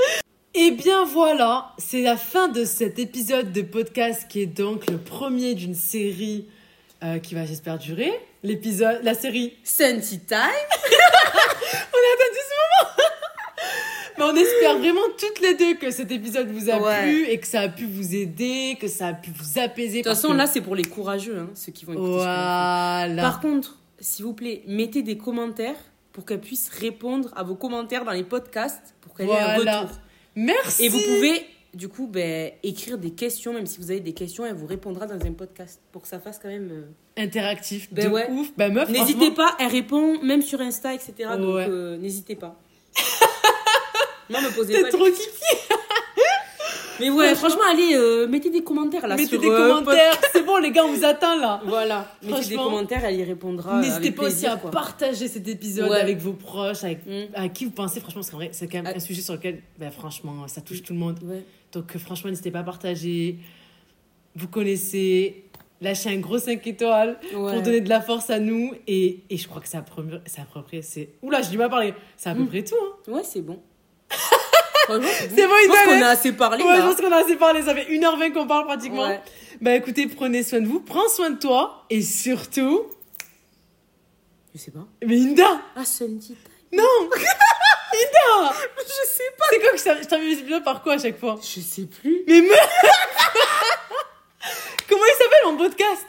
Et bien voilà, c'est la fin de cet épisode de podcast qui est donc le premier d'une série euh, qui va j'espère durer. L'épisode, la série, Sunty Time. On a attendu ce moment [LAUGHS] Mais on espère vraiment toutes les deux que cet épisode vous a Ouais. plu et que ça a pu vous aider, que ça a pu vous apaiser. De toute façon, là, c'est pour les courageux, hein, ceux qui vont écouter ce. Voilà. Par contre, s'il vous plaît, mettez des commentaires pour qu'elle puisse répondre à vos commentaires dans les podcasts pour qu'elle ait un Voilà. retour. Merci. Et vous pouvez, du coup, ben, écrire des questions, même si vous avez des questions, elle vous répondra dans un podcast pour que ça fasse quand même. euh, Interactif, Ben de ouais. ouf. Ben meuf, N'hésitez franchement, pas, elle répond même sur Insta, etc. Donc Ouais. euh, n'hésitez pas. [LAUGHS] non, me posez T'es pas. trop kiki. [LAUGHS] Mais ouais, Franchement. franchement, allez, euh, mettez des commentaires là Mettez sur des commentaires. C'est bon, les gars, on vous attend là. Voilà, mettez des commentaires, elle y répondra. N'hésitez pas aussi plaisir, à quoi. partager cet épisode Ouais. avec vos proches, avec Mm. à qui vous pensez. Franchement, c'est vrai, c'est quand même Ah. un sujet sur lequel, ben, franchement, ça touche tout le monde. Ouais. Donc, euh, franchement, n'hésitez pas à partager. Vous connaissez, lâchez un gros 5 étoiles Ouais. pour donner de la force à nous. Et, et je crois que c'est à peu près. c'est- Oula, je dis mal parler. C'est à peu Mm. près tout. Hein. Ouais, c'est bon. [LAUGHS] C'est bon, Je pense qu'on a assez parlé Ouais, je pense qu'on a assez parlé. Ça fait 1h20 qu'on parle pratiquement. Ouais. Bah écoutez, prenez soin de vous, prends soin de toi. Et surtout. Je sais pas. Mais Inda Ah, Sunty Time. Non [LAUGHS] Inda Je sais pas. C'est quoi que je t'avais- je t'avais mis ce épisode par quoi à chaque fois Je sais plus. Mais meuf [LAUGHS] Comment il s'appelle mon podcast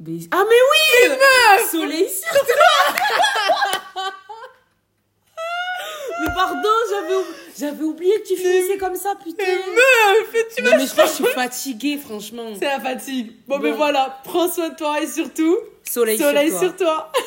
Mais- Ah, mais oui Soleil sur toi Mais pardon, j'avais ou- j'avais oublié que tu finissais comme ça, putain. Mais meuf Tu Non, mais je crois que je suis fatiguée, franchement. C'est la fatigue. Bon, mais voilà, prends soin de toi et surtout, Soleil, soleil sur toi. sur toi. [LAUGHS]